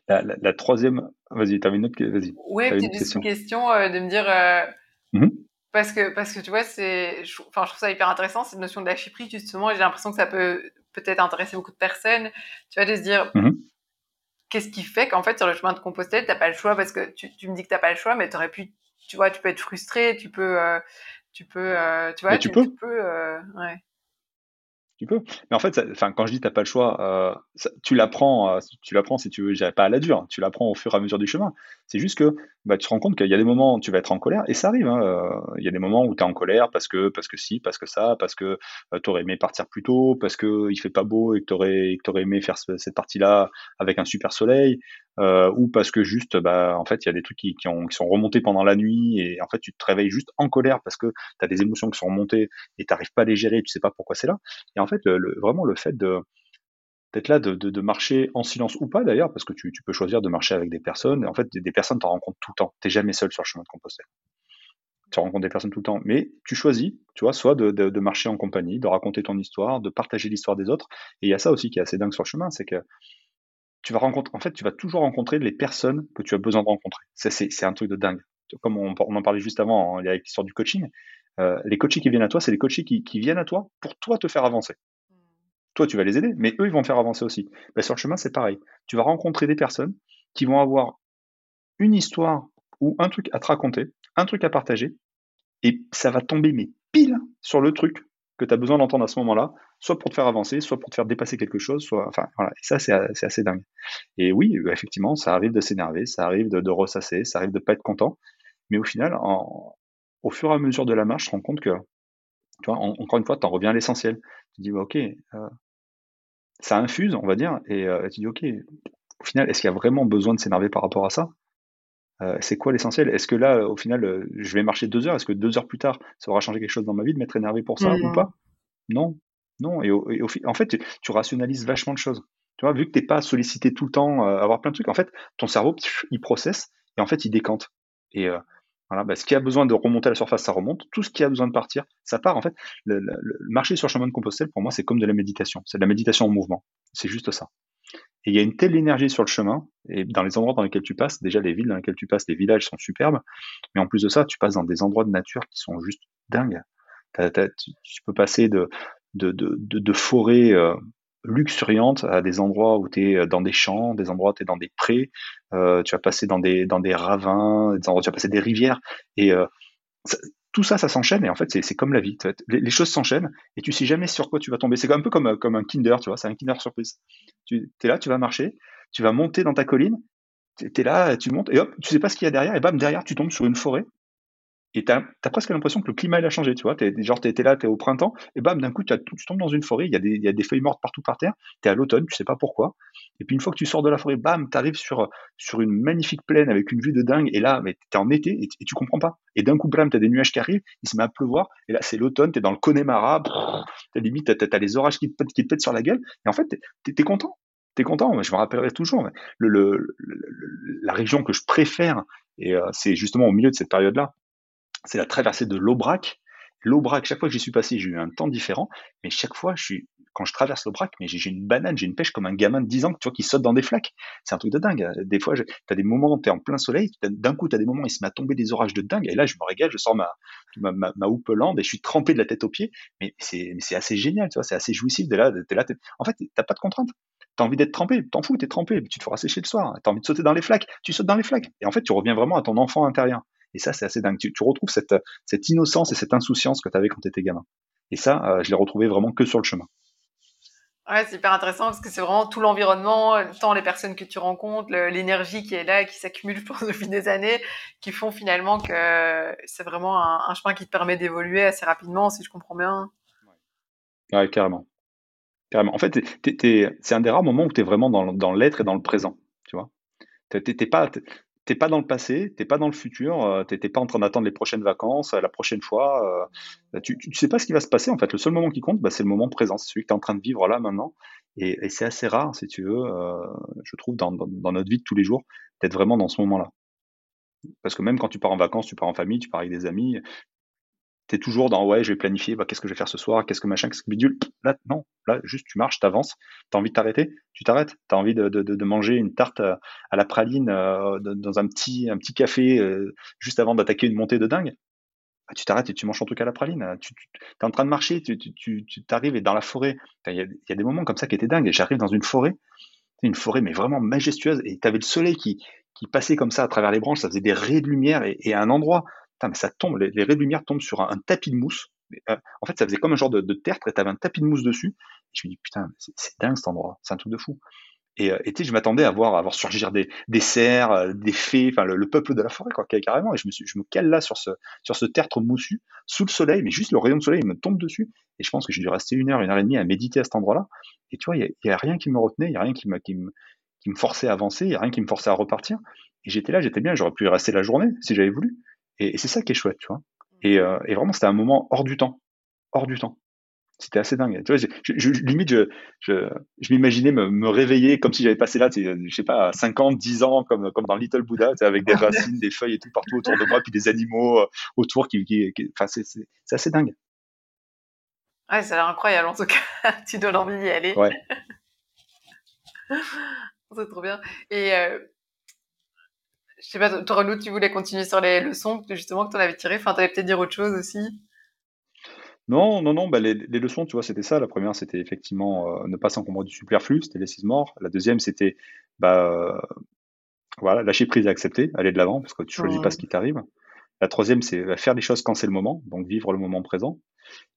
La, troisième, vas-y, tu avais une autre vas-y. Oui, une question, question euh, de me dire, euh, mmh parce, que, parce que tu vois, c'est, enfin, je trouve ça hyper intéressant, cette notion de lâcher prise, justement, j'ai l'impression que ça peut peut-être intéresser beaucoup de personnes, tu vois, de se dire, mmh qu'est-ce qui fait qu'en fait, sur le chemin de Compostelle, tu n'as pas le choix, parce que tu, tu me dis que tu n'as pas le choix, mais tu aurais pu, tu vois, tu peux être frustré, tu peux, euh, tu peux, tu vois, tu, peux. Tu peux ouais. Tu peux. Mais en fait, enfin, quand je dis t'as pas le choix, euh, tu l'apprends, euh, tu l'apprends si tu veux, pas à la dure, tu l'apprends au fur et à mesure du chemin. C'est juste que bah, tu te rends compte qu'il y a des moments où tu vas être en colère, et ça arrive. Hein, euh, il y a des moments où tu es en colère parce que, parce que si, parce que ça, parce que tu aurais aimé partir plus tôt, parce que il fait pas beau et que tu aurais, aurais, aimé faire cette partie-là avec un super soleil, ou parce que juste, bah, en fait, il y a des trucs qui, qui, sont remontés pendant la nuit, et en fait, tu te réveilles juste en colère parce que tu as des émotions qui sont remontées et tu n'arrives pas à les gérer, tu sais pas pourquoi c'est là. Et en fait, le, vraiment, le fait de d'être là, de, marcher en silence ou pas d'ailleurs, parce que tu, peux choisir de marcher avec des personnes. En fait, des, personnes, tu en rencontres tout le temps. Tu n'es jamais seul sur le chemin de Compostelle. Tu rencontres des personnes tout le temps. Mais tu choisis, tu vois, soit de, marcher en compagnie, de raconter ton histoire, de partager l'histoire des autres. Et il y a ça aussi qui est assez dingue sur le chemin, c'est que tu vas rencontrer, en fait, tu vas toujours rencontrer les personnes que tu as besoin de rencontrer. C'est un truc de dingue. Comme on, on en parlait juste avant, hein, avec l'histoire du coaching, euh, les coachs qui viennent à toi, c'est les coachs qui, viennent à toi pour toi te faire avancer. Toi, tu vas les aider, mais eux, ils vont te faire avancer aussi. Ben, sur le chemin, c'est pareil. Tu vas rencontrer des personnes qui vont avoir une histoire ou un truc à te raconter, un truc à partager, et ça va tomber, mais pile sur le truc que tu as besoin d'entendre à ce moment-là, soit pour te faire avancer, soit pour te faire dépasser quelque chose, soit, enfin, voilà. Et ça, c'est assez dingue. Et oui, effectivement, ça arrive de s'énerver, ça arrive de, ressasser, ça arrive de pas être content, mais au final, au fur et à mesure de la marche, je te rends compte que, tu vois, encore une fois, tu en reviens à l'essentiel. Tu dis, ok, euh, ça infuse, on va dire, et euh, tu dis, ok, au final, est-ce qu'il y a vraiment besoin de s'énerver par rapport à ça? Euh, C'est quoi l'essentiel? Est-ce que là, au final, euh, je vais marcher deux heures? Est-ce que deux heures plus tard, ça aura changé quelque chose dans ma vie de m'être énervé pour ça ou pas? Non, non. Et, en fait, tu, rationalises vachement de choses. Tu vois, vu que t'es pas sollicité tout le temps, avoir plein de trucs, en fait, ton cerveau, il processe et en fait, il décante. Et voilà, bah, ce qui a besoin de remonter à la surface, ça remonte. Tout ce qui a besoin de partir, ça part. En fait, le, marcher sur le chemin de Compostelle, pour moi, c'est comme de la méditation. C'est de la méditation en mouvement. C'est juste ça. Et il y a une telle énergie sur le chemin, et dans les endroits dans lesquels tu passes, déjà les villes dans lesquelles tu passes, les villages sont superbes, mais en plus de ça, tu passes dans des endroits de nature qui sont juste dingues. tu, peux passer de, de, de, de, forêts euh, luxuriantes à des endroits où tu es euh, dans des champs, des endroits où tu es dans des prés, euh, tu vas passer dans des, dans des ravins, des endroits, tu vas passer des rivières, et euh, tout ça, ça s'enchaîne, et en fait, c'est comme la vie. Les, choses s'enchaînent, et tu sais jamais sur quoi tu vas tomber. C'est un peu comme, comme un Kinder, tu vois, c'est un Kinder surprise. Tu es là, tu vas marcher, tu vas monter dans ta colline, tu es là, tu montes, et hop, tu sais pas ce qu'il y a derrière, et bam, derrière, tu tombes sur une forêt, et tu as, presque l'impression que le climat a changé, tu vois. Es, genre, tu là, tu es au printemps, et bam, d'un coup, tu tombes dans une forêt, il y, a des, y a des feuilles mortes partout par terre, tu es à l'automne, tu sais pas pourquoi. Et puis une fois que tu sors de la forêt, bam, tu arrives sur, sur une magnifique plaine avec une vue de dingue, et là, tu es en été, et, tu comprends pas. Et d'un coup, bam, tu as des nuages qui arrivent, il se met à pleuvoir, et là, c'est l'automne, tu es dans le Connemara, tu limite, tu as, les orages qui te, pètent, qui te pètent sur la gueule, et en fait, tu es, content. Tu es content, je me rappellerai toujours. Le, le, la région que je préfère, et euh, c'est justement au milieu de cette période-là, c'est la traversée de l'Aubrac. L'Aubrac, chaque fois que j'y suis passé, j'ai eu un temps différent, mais chaque fois, je suis, quand je traverse l'Aubrac, mais j'ai une banane, j'ai une pêche comme un gamin de 10 ans, tu vois, qui saute dans des flaques. C'est un truc de dingue. Des fois, tu as des moments tu es en plein soleil, d'un coup, tu as des moments il se met à tomber des orages de dingue, et là, je me régale, je sors ma, ma, ma, ma et je suis trempé de la tête aux pieds, mais c'est assez génial, tu vois, c'est assez jouissif. De là, es là, en fait, t'as pas de contrainte. T'as envie d'être trempé, t'en fous, t'es trempé, tu te feras sécher le soir. T'as envie de sauter dans les flaques, tu sautes dans les flaques. Et en fait, tu reviens vraiment à ton enfant intérieur. Et ça, c'est assez dingue. Tu, retrouves cette, cette, innocence et cette insouciance que tu avais quand tu étais gamin. Et ça, euh, je l'ai retrouvé vraiment que sur le chemin. Ouais, c'est hyper intéressant parce que c'est vraiment tout l'environnement, tant les personnes que tu rencontres, l'énergie qui est là, qui s'accumule, depuis des années, qui font finalement que c'est vraiment un, chemin qui te permet d'évoluer assez rapidement, si je comprends bien. Ouais, carrément. Carrément. En fait, c'est un des rares moments où tu es vraiment dans, dans l'être et dans le présent, tu vois. T'es pas, t'es pas dans le passé, t'es pas dans le futur, euh, t'es pas en train d'attendre les prochaines vacances, euh, la prochaine fois. Euh, tu, tu, sais pas ce qui va se passer en fait. Le seul moment qui compte, bah, c'est le moment présent, c'est celui que tu es en train de vivre là maintenant. Et, c'est assez rare, si tu veux, je trouve, dans, notre vie de tous les jours, d'être vraiment dans ce moment-là. Parce que même quand tu pars en vacances, tu pars en famille, tu pars avec des amis, tu es toujours dans ouais, je vais planifier, bah, qu'est-ce que je vais faire ce soir, qu'est-ce que machin, qu'est-ce que bidule. Là, non, là, juste tu marches, tu avances, tu as envie de t'arrêter, tu t'arrêtes. Tu as envie de, manger une tarte à, la praline euh, dans un petit, petit café euh, juste avant d'attaquer une montée de dingue? Bah, tu t'arrêtes et tu manges ton truc à la praline. Tu, es en train de marcher, tu, tu, t'arrives et dans la forêt. Il y, a des moments comme ça qui étaient dingues. Et j'arrive dans une forêt, une forêt mais vraiment majestueuse. Et tu avais le soleil qui, qui passait comme ça à travers les branches, ça faisait des raies de lumière et, et à un endroit mais ça tombe, les, raies de lumière tombent sur un, tapis de mousse. Euh, en fait, ça faisait comme un genre de, tertre et t'avais un tapis de mousse dessus. Et je me dis, putain, c'est dingue cet endroit, c'est un truc de fou. Et euh, sais, je m'attendais à voir, à voir surgir des, des cerfs, euh, des fées, enfin le, peuple de la forêt, quoi, carrément. Et je me, suis, je me cale là sur ce, sur ce tertre moussu, sous le soleil, mais juste le rayon de soleil me tombe dessus. Et je pense que j'ai dû rester une heure, une heure et demie à méditer à cet endroit-là. Et tu vois, il n'y a, rien qui me retenait, il n'y a rien qui me, qui, me, qui me forçait à avancer, il n'y a rien qui me forçait à repartir. Et j'étais là, j'étais bien, j'aurais pu y rester la journée si j'avais voulu. Et, c'est ça qui est chouette, tu vois. Et, euh, et vraiment, c'était un moment hors du temps. Hors du temps. C'était assez dingue. Tu vois, je, je, limite, je, je, m'imaginais me, me, réveiller comme si j'avais passé là, je sais pas, 5 ans, 10 ans, comme, comme dans Little Buddha, avec des racines, des feuilles et tout partout autour de moi, puis des animaux euh, autour qui, qui, enfin, c'est, c'est, assez dingue. Ouais, ça a l'air incroyable en tout cas. tu donnes envie d'y aller. Ouais. c'est trop bien. Et euh, je sais pas, toi, tu voulais continuer sur les leçons justement que tu en avais tirées. Enfin, tu allais peut-être dire autre chose aussi. Non, non, non. Bah, les, leçons, tu vois, c'était ça. La première, c'était effectivement euh, ne pas s'encombrer du superflu. C'était les six morts. La deuxième, c'était bah, euh, voilà, lâcher prise et accepter, aller de l'avant parce que tu choisis pas ce qui t'arrive. La troisième, c'est bah, faire les choses quand c'est le moment, donc vivre le moment présent.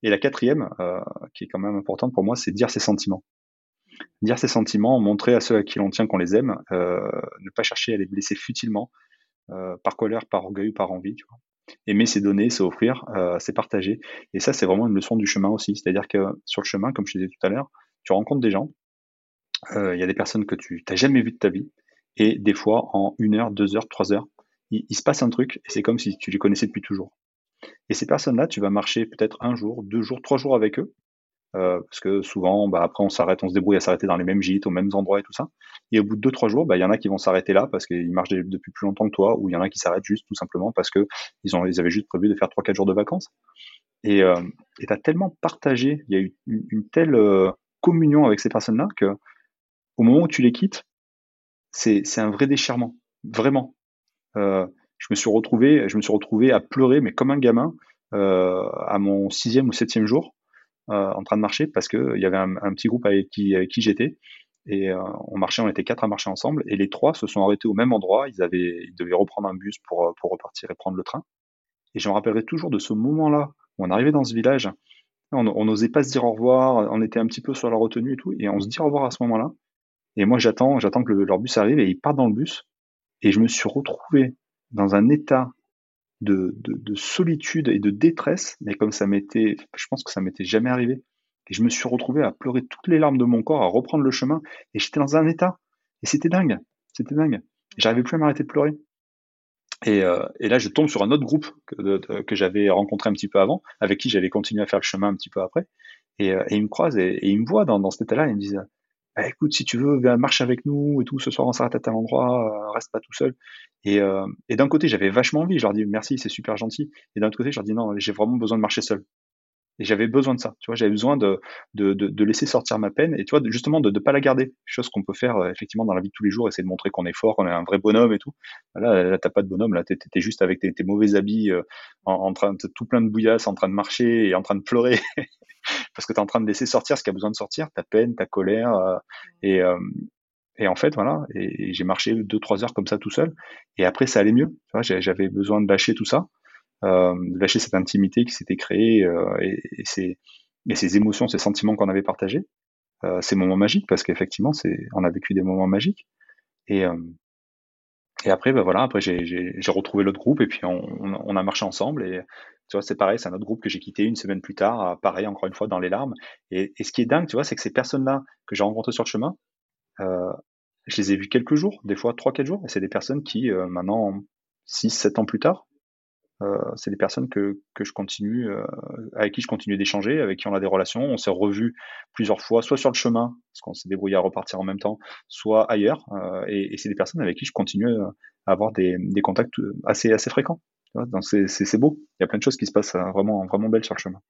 Et la quatrième, euh, qui est quand même importante pour moi, c'est dire ses sentiments dire ses sentiments, montrer à ceux à qui l'on tient qu'on les aime, euh, ne pas chercher à les blesser futilement, euh, par colère, par orgueil, par envie. Aimer, c'est donner, c'est offrir, euh, c'est partager. Et ça, c'est vraiment une leçon du chemin aussi. C'est-à-dire que sur le chemin, comme je te disais tout à l'heure, tu rencontres des gens, il y a des personnes que tu n'as jamais vues de ta vie, et des fois, en une heure, deux heures, trois heures, il, il se passe un truc, et c'est comme si tu les connaissais depuis toujours. Et ces personnes-là, tu vas marcher peut-être un jour, deux jours, trois jours avec eux, euh, parce que souvent, bah, après, on s'arrête, on se débrouille à s'arrêter dans les mêmes gîtes, aux mêmes endroits et tout ça. Et au bout de deux, trois jours, bah, il y en a qui vont s'arrêter là parce qu'ils marchent depuis plus longtemps que toi, ou il y en a qui s'arrêtent juste tout simplement parce que ils, ont, ils avaient juste prévu de faire trois, quatre jours de vacances. Et euh, tu as tellement partagé, il y a eu une, telle euh, communion avec ces personnes-là que au moment où tu les quittes, c'est un vrai déchirement, vraiment. Euh, je me suis retrouvé, je me suis retrouvé à pleurer, mais comme un gamin, à mon sixième ou septième jour, en train de marcher parce qu'il y avait un, petit groupe avec qui, j'étais. Et euh, on marchait, on était quatre à marcher ensemble, et les trois se sont arrêtés au même endroit. Ils avaient, ils devaient reprendre un bus pour, pour repartir et prendre le train. Et je me rappellerai toujours de ce moment-là où on arrivait dans ce village. On n'osait pas se dire au revoir, on était un petit peu sur la retenue et tout, et on se dit au revoir à ce moment-là. Et moi, j'attends, j'attends que leur bus arrive et ils partent dans le bus. Et je me suis retrouvé dans un état de, de, solitude et de détresse, mais comme ça m'était, je pense que ça m'était jamais arrivé. Et je me suis retrouvé à pleurer toutes les larmes de mon corps, à reprendre le chemin, et j'étais dans un état. Et c'était dingue, c'était dingue. J'arrivais plus à m'arrêter de pleurer. Et, euh, et, là, je tombe sur un autre groupe que, j'avais rencontré un petit peu avant, avec qui j'allais continuer à faire le chemin un petit peu après. Et, euh, et ils me croisent et, et ils me voient dans, dans cet état-là. Et ils me disent bah, écoute, si tu veux, marche avec nous et tout, ce soir on s'arrête à tel endroit, euh, reste pas tout seul. Et, euh, et d'un côté, j'avais vachement envie, je leur dis merci, c'est super gentil. Et d'un autre côté, je leur dis non, j'ai vraiment besoin de marcher seul. Et j'avais besoin de ça, tu vois, j'avais besoin de, laisser sortir ma peine et tu vois, justement de ne pas la garder. Chose qu'on peut faire euh, effectivement dans la vie de tous les jours, essayer de montrer qu'on est fort, qu'on est un vrai bonhomme et tout. Là, là t'as pas de bonhomme, là, t'es, es juste avec tes, mauvais habits, en, train de tout plein de bouillasses, en train de marcher et en train de pleurer. parce que tu es en train de laisser sortir ce qui a besoin de sortir, ta peine, ta colère. Euh, et, euh, et en fait, voilà, et, j'ai marché deux, trois heures comme ça tout seul. Et après, ça allait mieux. J'avais besoin de lâcher tout ça, euh, de lâcher cette intimité qui s'était créée et, et, ces, et ces émotions, ces sentiments qu'on avait partagés. ces moments magiques, parce qu'effectivement, on a vécu des moments magiques. Et, et après, ben voilà, après j'ai retrouvé l'autre groupe et puis on, on, a marché ensemble. Et tu vois, c'est pareil, c'est un autre groupe que j'ai quitté une semaine plus tard, pareil, encore une fois, dans les larmes. Et, et ce qui est dingue, tu vois, c'est que ces personnes-là que j'ai rencontrées sur le chemin, euh, je les ai vues quelques jours, des fois 3-4 jours. Et c'est des personnes qui, euh, maintenant, 6-7 ans plus tard, euh, c'est des personnes que, que je continue, euh, avec qui je continue d'échanger, avec qui on a des relations. On s'est revus plusieurs fois, soit sur le chemin, parce qu'on s'est débrouillé à repartir en même temps, soit ailleurs. Euh, et, et c'est des personnes avec qui je continue à avoir des, des contacts assez, assez fréquents. Donc c'est beau. Il y a plein de choses qui se passent vraiment, vraiment belles sur le chemin.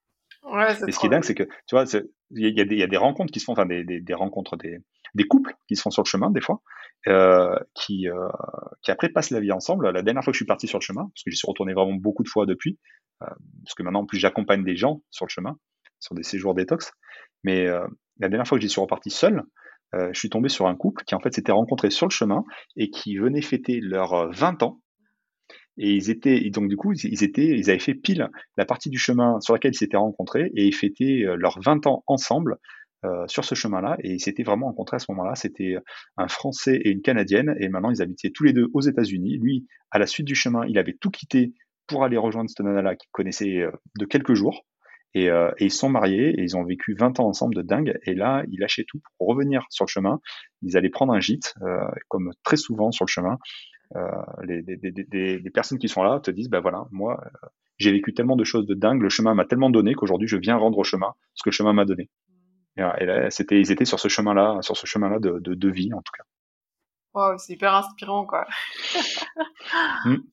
Ouais, et ce qui est dingue, c'est que, tu vois, il y, y, a des rencontres qui se font, enfin, des, des, des rencontres, des, des couples qui se font sur le chemin, des fois, euh, qui, euh, qui après passent la vie ensemble. La dernière fois que je suis parti sur le chemin, parce que j'y suis retourné vraiment beaucoup de fois depuis, euh, parce que maintenant, en plus, j'accompagne des gens sur le chemin, sur des séjours détox. Mais la dernière fois que j'y suis reparti seul, je suis tombé sur un couple qui, en fait, s'était rencontré sur le chemin et qui venait fêter leurs 20 ans et ils étaient, et donc du coup, ils étaient, ils avaient fait pile la partie du chemin sur laquelle ils s'étaient rencontrés et ils fêtaient leurs 20 ans ensemble euh, sur ce chemin-là. Et ils s'étaient vraiment rencontrés à ce moment-là. C'était un Français et une Canadienne. Et maintenant, ils habitaient tous les deux aux États-Unis. Lui, à la suite du chemin, il avait tout quitté pour aller rejoindre cette nana-là qu'il connaissait euh, de quelques jours. Et, euh, ils sont mariés et ils ont vécu 20 ans ensemble de dingue. Et là, ils lâchaient tout pour revenir sur le chemin. Ils allaient prendre un gîte, euh, comme très souvent sur le chemin. Euh, les, les, personnes qui sont là te disent, ben voilà, moi, j'ai vécu tellement de choses de dingue, le chemin m'a tellement donné qu'aujourd'hui, je viens rendre au chemin ce que le chemin m'a donné. Et, là, c'était, ils étaient sur ce chemin-là, sur ce chemin-là de, de, de, vie, en tout cas. Wow, c'est hyper inspirant, quoi. mmh.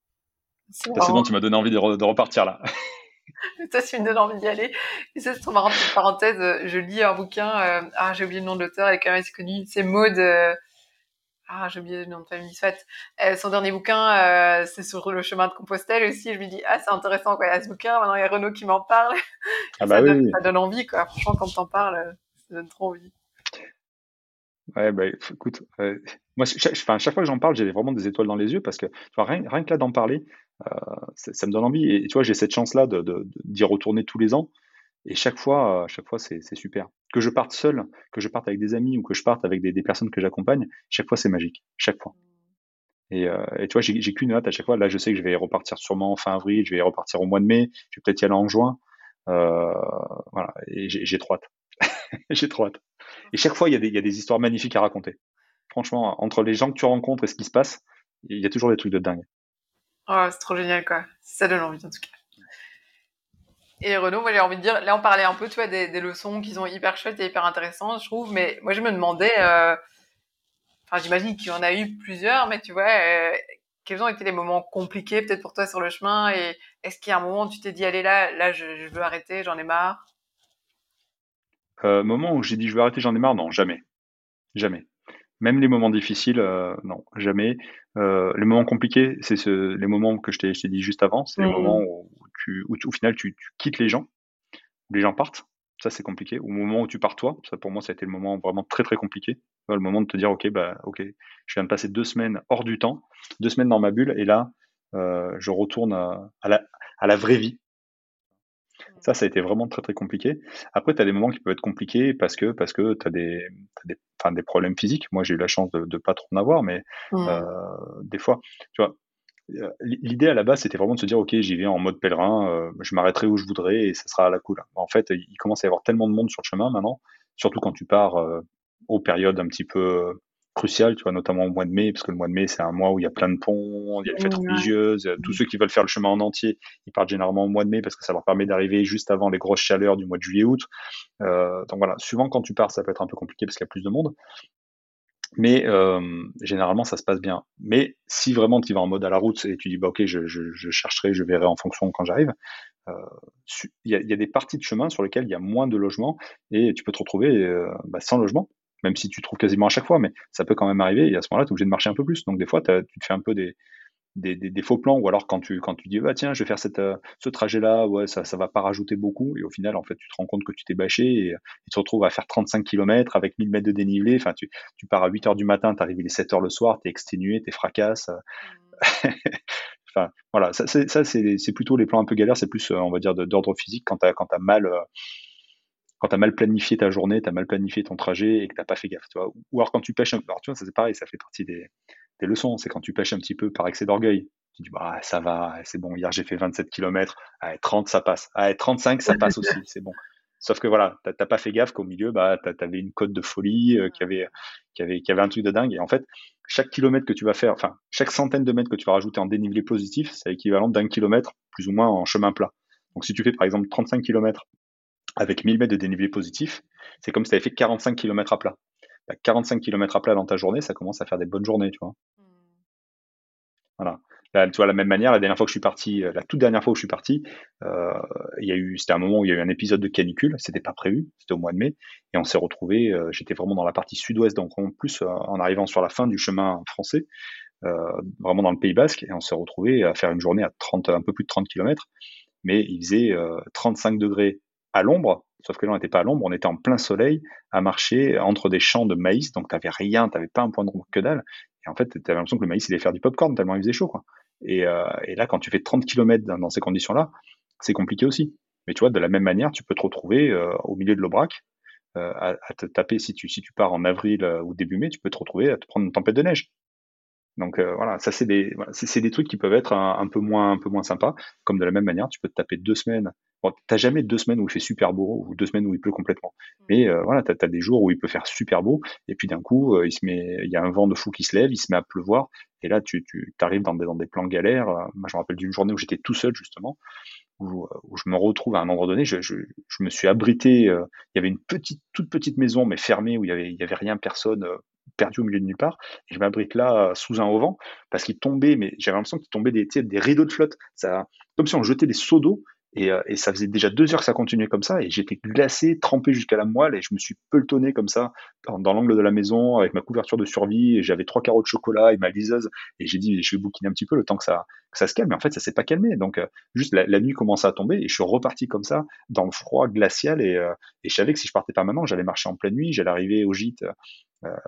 C'est bon, tu m'as donné envie de, de repartir là. ça, tu me donnes envie d'y aller. Et ça, c'est trop marrant, petite parenthèse. Je lis un bouquin, euh, ah, j'ai oublié le nom de l'auteur, elle est quand même assez connue. C'est Maud, euh, ah, j'ai oublié le nom de famille, soit. Euh, son dernier bouquin, euh, c'est sur le chemin de Compostelle aussi. Je me dis, ah, c'est intéressant, quoi. Il y a ce bouquin, maintenant il y a Renaud qui m'en parle. Ah bah ça, oui, donne, ça donne envie, quoi. Franchement, quand t'en parles, ça donne trop envie. Ouais, bah, écoute, euh, moi, chaque, enfin, chaque fois que j'en parle, j'ai vraiment des étoiles dans les yeux parce que, tu vois, rien, rien que là d'en parler, euh, ça me donne envie. Et, tu vois, j'ai cette chance-là de, de, d'y retourner tous les ans. Et chaque fois, chaque fois, c'est, super. Que je parte seul, que je parte avec des amis ou que je parte avec des, personnes que j'accompagne, chaque fois, c'est magique. Chaque fois. Et, euh, tu vois, j'ai, qu'une hâte à chaque fois. Là, je sais que je vais repartir sûrement en fin avril, je vais repartir au mois de mai, je vais peut-être y aller en juin. Euh, voilà, et j'ai, trop hâte. J'ai trop hâte. Et chaque fois, il y, a des, y, a des, histoires magnifiques à raconter. Franchement, entre les gens que tu rencontres et ce qui se passe, il y a toujours des trucs de dingue. Oh, c'est trop génial, quoi. Ça donne envie, en tout cas. Et Renaud, moi j'ai envie de dire, là on parlait un peu, tu vois, des, des leçons qui sont hyper chouettes et hyper intéressantes, je trouve, mais moi je me demandais, euh... enfin j'imagine qu'il y en a eu plusieurs, mais tu vois, euh, quels ont été les moments compliqués peut-être pour toi sur le chemin et est-ce qu'il y a un moment où tu t'es dit, allez là, là je, je veux arrêter, j'en ai marre? Euh, moment où j'ai dit je vais arrêter, j'en ai marre, non, jamais. Jamais. Même les moments difficiles, euh, non, jamais. Les moments compliqués, c'est ce, les moments que je t'ai dit juste avant, c'est les mmh. moments où, tu, où, au final tu, tu, quittes les gens, où les gens partent. Ça, c'est compliqué. Au moment où tu pars toi, ça pour moi, ça a été le moment vraiment très très compliqué. Le moment de te dire, ok, bah, ok, je viens de passer deux semaines hors du temps, deux semaines dans ma bulle, et là, euh, je retourne à, à, la, à la vraie vie, ça, ça a été vraiment très très compliqué. Après, tu as des moments qui peuvent être compliqués parce que parce que tu as des, des, enfin, des problèmes physiques. Moi, j'ai eu la chance de, de pas trop en avoir, mais mmh. euh, des fois, tu vois, l'idée à la base, c'était vraiment de se dire, ok, j'y vais en mode pèlerin, euh, je m'arrêterai où je voudrais et ça sera à la cool. En fait, il commence à y avoir tellement de monde sur le chemin maintenant, surtout quand tu pars euh, aux périodes un petit peu crucial, tu vois, notamment au mois de mai, parce que le mois de mai, c'est un mois où il y a plein de ponts, il y a les fêtes religieuses. Tous ceux qui veulent faire le chemin en entier, ils partent généralement au mois de mai parce que ça leur permet d'arriver juste avant les grosses chaleurs du mois de juillet-août. Euh, donc voilà, souvent quand tu pars, ça peut être un peu compliqué parce qu'il y a plus de monde. Mais euh, généralement, ça se passe bien. Mais si vraiment tu vas en mode à la route et tu dis, bah ok, je, chercherai, je verrai en fonction quand j'arrive, euh, il y, a, y, a, des parties de chemin sur lesquelles il y a moins de logements et tu peux te retrouver euh, bah, sans logement même si tu trouves quasiment à chaque fois, mais ça peut quand même arriver, et à ce moment-là, tu es obligé de marcher un peu plus. Donc des fois, tu te fais un peu des, des, des, des, faux plans, ou alors quand tu, quand tu dis, bah, tiens, je vais faire cette, euh, ce trajet-là, ouais, ça ça va pas rajouter beaucoup, et au final, en fait, tu te rends compte que tu t'es bâché, et, tu te retrouves à faire 35 km avec 1000 mètres de dénivelé, enfin, tu, tu pars à 8 heures du matin, tu arrives les 7 heures le soir, tu es exténué, tu es fracasse. Mmh. enfin, voilà, ça, c'est plutôt les plans un peu galères, c'est plus, euh, on va dire, d'ordre physique quand tu as, as, mal... Euh, quand tu as mal planifié ta journée, tu as mal planifié ton trajet et que tu pas fait gaffe. Tu vois. Ou alors quand tu pêches, alors, tu vois, c'est pareil, ça fait partie des, des leçons. C'est quand tu pêches un petit peu par excès d'orgueil. Tu dis, bah, ça va, c'est bon, hier j'ai fait 27 km, 30 ça passe, 35 ça passe aussi, c'est bon. Sauf que voilà, t'as pas fait gaffe qu'au milieu, bah, t'avais une cote de folie, euh, qui avait, qui avait, qui avait un truc de dingue. Et en fait, chaque kilomètre que tu vas faire, enfin, chaque centaine de mètres que tu vas rajouter en dénivelé positif, c'est l'équivalent d'un kilomètre, plus ou moins en chemin plat. Donc, si tu fais par exemple 35 km avec 1000 mètres de dénivelé positif, c'est comme si tu avais fait 45 km à plat. 45 km à plat dans ta journée, ça commence à faire des bonnes journées, tu vois. Mmh. Voilà tu vois, la même manière, la dernière fois que je suis parti, euh, la toute dernière fois où je suis parti, euh, il y a eu, c'était un moment où il y a eu un épisode de canicule, c'était pas prévu, c'était au mois de mai, et on s'est retrouvé, euh, j'étais vraiment dans la partie sud-ouest, donc en plus en arrivant sur la fin du chemin français, vraiment dans le Pays Basque, et on s'est retrouvé à faire une journée à 30, un peu plus de 30 km, mais il faisait 35 degrés à l'ombre, sauf que là on n'était pas à l'ombre, on était en plein soleil, à marcher entre des champs de maïs, donc t'avais rien, t'avais pas un point de route que dalle, et en fait, tu avais l'impression que le maïs, il allait faire du popcorn tellement il faisait chaud. Euh, et, là, quand tu fais 30 km dans, ces conditions-là, c'est compliqué aussi. Mais tu vois, de la même manière, tu peux te retrouver euh, au milieu de l'Aubrac euh, à, te taper, si tu, si tu pars en avril ou début mai, tu peux te retrouver à te prendre une tempête de neige. Donc voilà, ça c'est des, c'est, des trucs qui peuvent être un, peu moins, un peu moins sympas. Comme de la même manière, tu peux te taper deux semaines. Bon, t'as jamais deux semaines où il fait super beau ou deux semaines où il pleut complètement. Mmh. Mais voilà, t'as, as des jours où il peut faire super beau et puis d'un coup, il se met, il y a un vent de fou qui se lève, il se met à pleuvoir et là, tu, tu arrives dans des, dans des plans galères. Euh, moi, je me rappelle d'une journée où j'étais tout seul, justement, où, euh, où, je me retrouve à un endroit donné. Je, je, je me suis abrité. Euh, il y avait une petite, toute petite maison, mais fermée, où il y avait, il y avait rien, personne, perdu au milieu de nulle part. Et je m'abrite là, sous un auvent, parce qu'il tombait, mais j'avais l'impression qu'il tombait des, des rideaux de flotte. Ça, comme si on jetait des seaux d'eau euh, et, ça faisait déjà deux heures que ça continuait comme ça, et j'étais glacé, trempé jusqu'à la moelle, et je me suis pelletonné comme ça dans, l'angle de la maison avec ma couverture de survie, et j'avais trois carreaux de chocolat et ma liseuse, et j'ai dit je vais bouquiner un petit peu le temps que ça, se calme, mais en fait ça s'est pas calmé, donc euh, juste la, nuit commençait à tomber, et je suis reparti comme ça dans le froid glacial, et, euh, et je savais que si je partais pas maintenant, j'allais marcher en pleine nuit, j'allais arriver au gîte,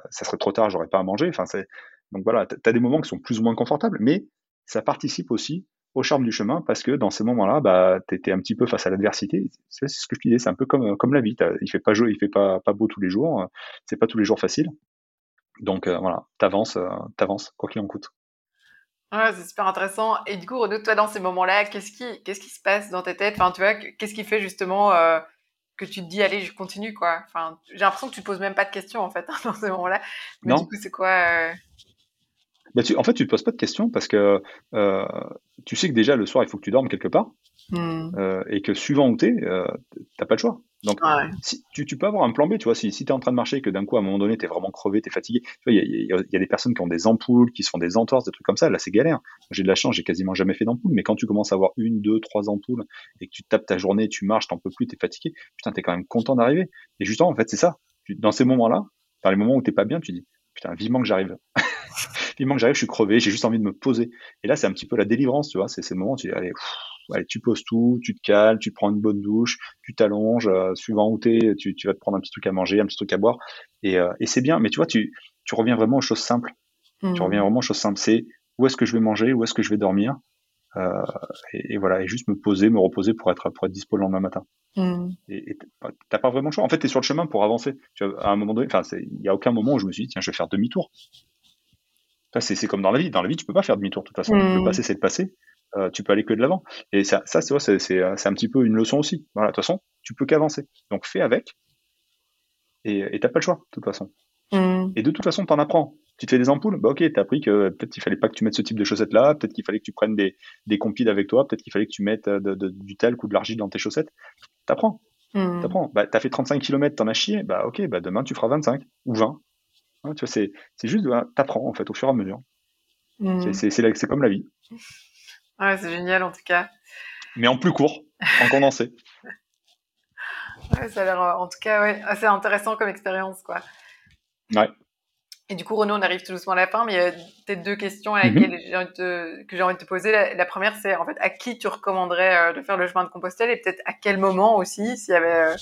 ça serait trop tard, j'aurais pas à manger, enfin c'est donc voilà, tu as des moments qui sont plus ou moins confortables, mais ça participe aussi au charme du chemin parce que dans ces moments-là, bah, tu étais un petit peu face à l'adversité. C'est ce que je disais, c'est un peu comme, comme la vie. Il fait pas jeu, il fait pas, pas beau tous les jours, c'est pas tous les jours facile. Donc euh, voilà, t'avances, euh, t'avances, quoi qu'il en coûte. Ouais, c'est super intéressant. Et du coup, Renaud, toi, dans ces moments-là, qu'est-ce qui, qu'est-ce qui se passe dans ta tête? Enfin, tu vois, qu'est-ce qui fait justement euh, que tu te dis, allez, je continue, quoi? Enfin, j'ai l'impression que tu te poses même pas de questions, en fait, dans ces moments-là. Mais du coup, c'est quoi bah, en fait, tu te poses pas de questions parce que euh, tu sais que déjà le soir, il faut que tu dormes quelque part hmm. euh, et que suivant où tu es, euh, t'as pas le choix. Donc, si, tu, tu, peux avoir un plan B, tu vois, si, si tu es en train de marcher et que d'un coup, à un moment donné, tu es vraiment crevé, tu es fatigué, il y, y, a des personnes qui ont des ampoules, qui se font des entorses, des trucs comme ça, là, c'est galère. J'ai de la chance, j'ai quasiment jamais fait d'ampoule, mais quand tu commences à avoir une, deux, trois ampoules et que tu tapes ta journée, tu marches, t'en peux plus, tu es fatigué, putain, tu es quand même content d'arriver. Et justement, en fait, c'est ça. Dans ces moments-là, dans les moments où t'es pas bien, tu dis, putain, vivement que j'arrive. vivement que j'arrive, je suis crevé, j'ai juste envie de me poser. Et là, c'est un petit peu la délivrance, tu vois. C'est le moment où tu dis, allez, allez, tu poses tout, tu te calmes, tu te prends une bonne douche, tu t'allonges, euh, suivant où t'es, tu, tu vas te prendre un petit truc à manger, un petit truc à boire. Et, euh, et c'est bien. Mais tu vois, tu, tu reviens vraiment aux choses simples. Tu mmh. reviens vraiment aux choses simples. C'est où est-ce que je vais manger, où est-ce que je vais dormir. Euh, et, voilà, et juste me poser, me reposer pour être, pour être dispo le lendemain matin. Mmh. Et t'as pas vraiment le choix. En fait, t'es sur le chemin pour avancer. Tu vois, à un moment donné, enfin, il y a aucun moment où je me suis dit, tiens, je vais faire demi-tour. C'est comme dans la vie. Dans la vie, tu peux pas faire demi-tour de toute façon. Le mmh. passé, c'est le passé. Euh, tu peux aller que de l'avant. Et ça, ça c'est un petit peu une leçon aussi. Voilà, de toute façon, tu peux qu'avancer. Donc fais avec. Et t'as pas le choix, de toute façon. Mmh. Et de toute façon, t'en apprends. Tu te fais des ampoules, bah ok, t'as appris que peut-être qu'il fallait pas que tu mettes ce type de chaussettes là, peut-être qu'il fallait que tu prennes des, des compides avec toi, peut-être qu'il fallait que tu mettes euh, du talc ou de l'argile dans tes chaussettes. T'apprends. Mmh. T'apprends. Bah, t'as fait 35 km, t'en as chié, bah ok, bah demain tu feras 25 ou 20. Tu vois, c'est juste, t'apprends en fait au fur et à mesure. Mmh. C'est comme la vie. Ouais, c'est génial en tout cas. Mais en plus court, en condensé. ouais, ça a l'air en tout cas ouais, assez intéressant comme expérience. quoi. Ouais. Et du coup, Renaud, on arrive tout doucement à la fin, mais il y a peut-être deux questions à laquelle mhm. j'ai envie de que j'ai envie de te poser. La, première, c'est en fait à qui tu recommanderais euh, de faire le chemin de Compostelle et peut-être à quel moment aussi, s'il y avait. Euh,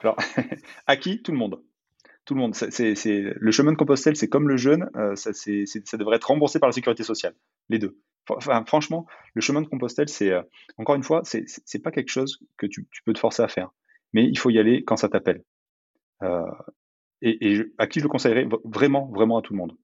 Alors, à qui Tout le monde? Tout le monde. C'est, le chemin de Compostelle, c'est comme le jeûne, euh, ça, devrait être remboursé par la sécurité sociale, les deux. Franchement, le chemin de Compostelle, c'est encore une fois, c'est, pas quelque chose que tu, tu, peux te forcer à faire, mais il faut y aller quand ça t'appelle. Euh, et, à qui je le conseillerais vraiment, vraiment à tout le monde.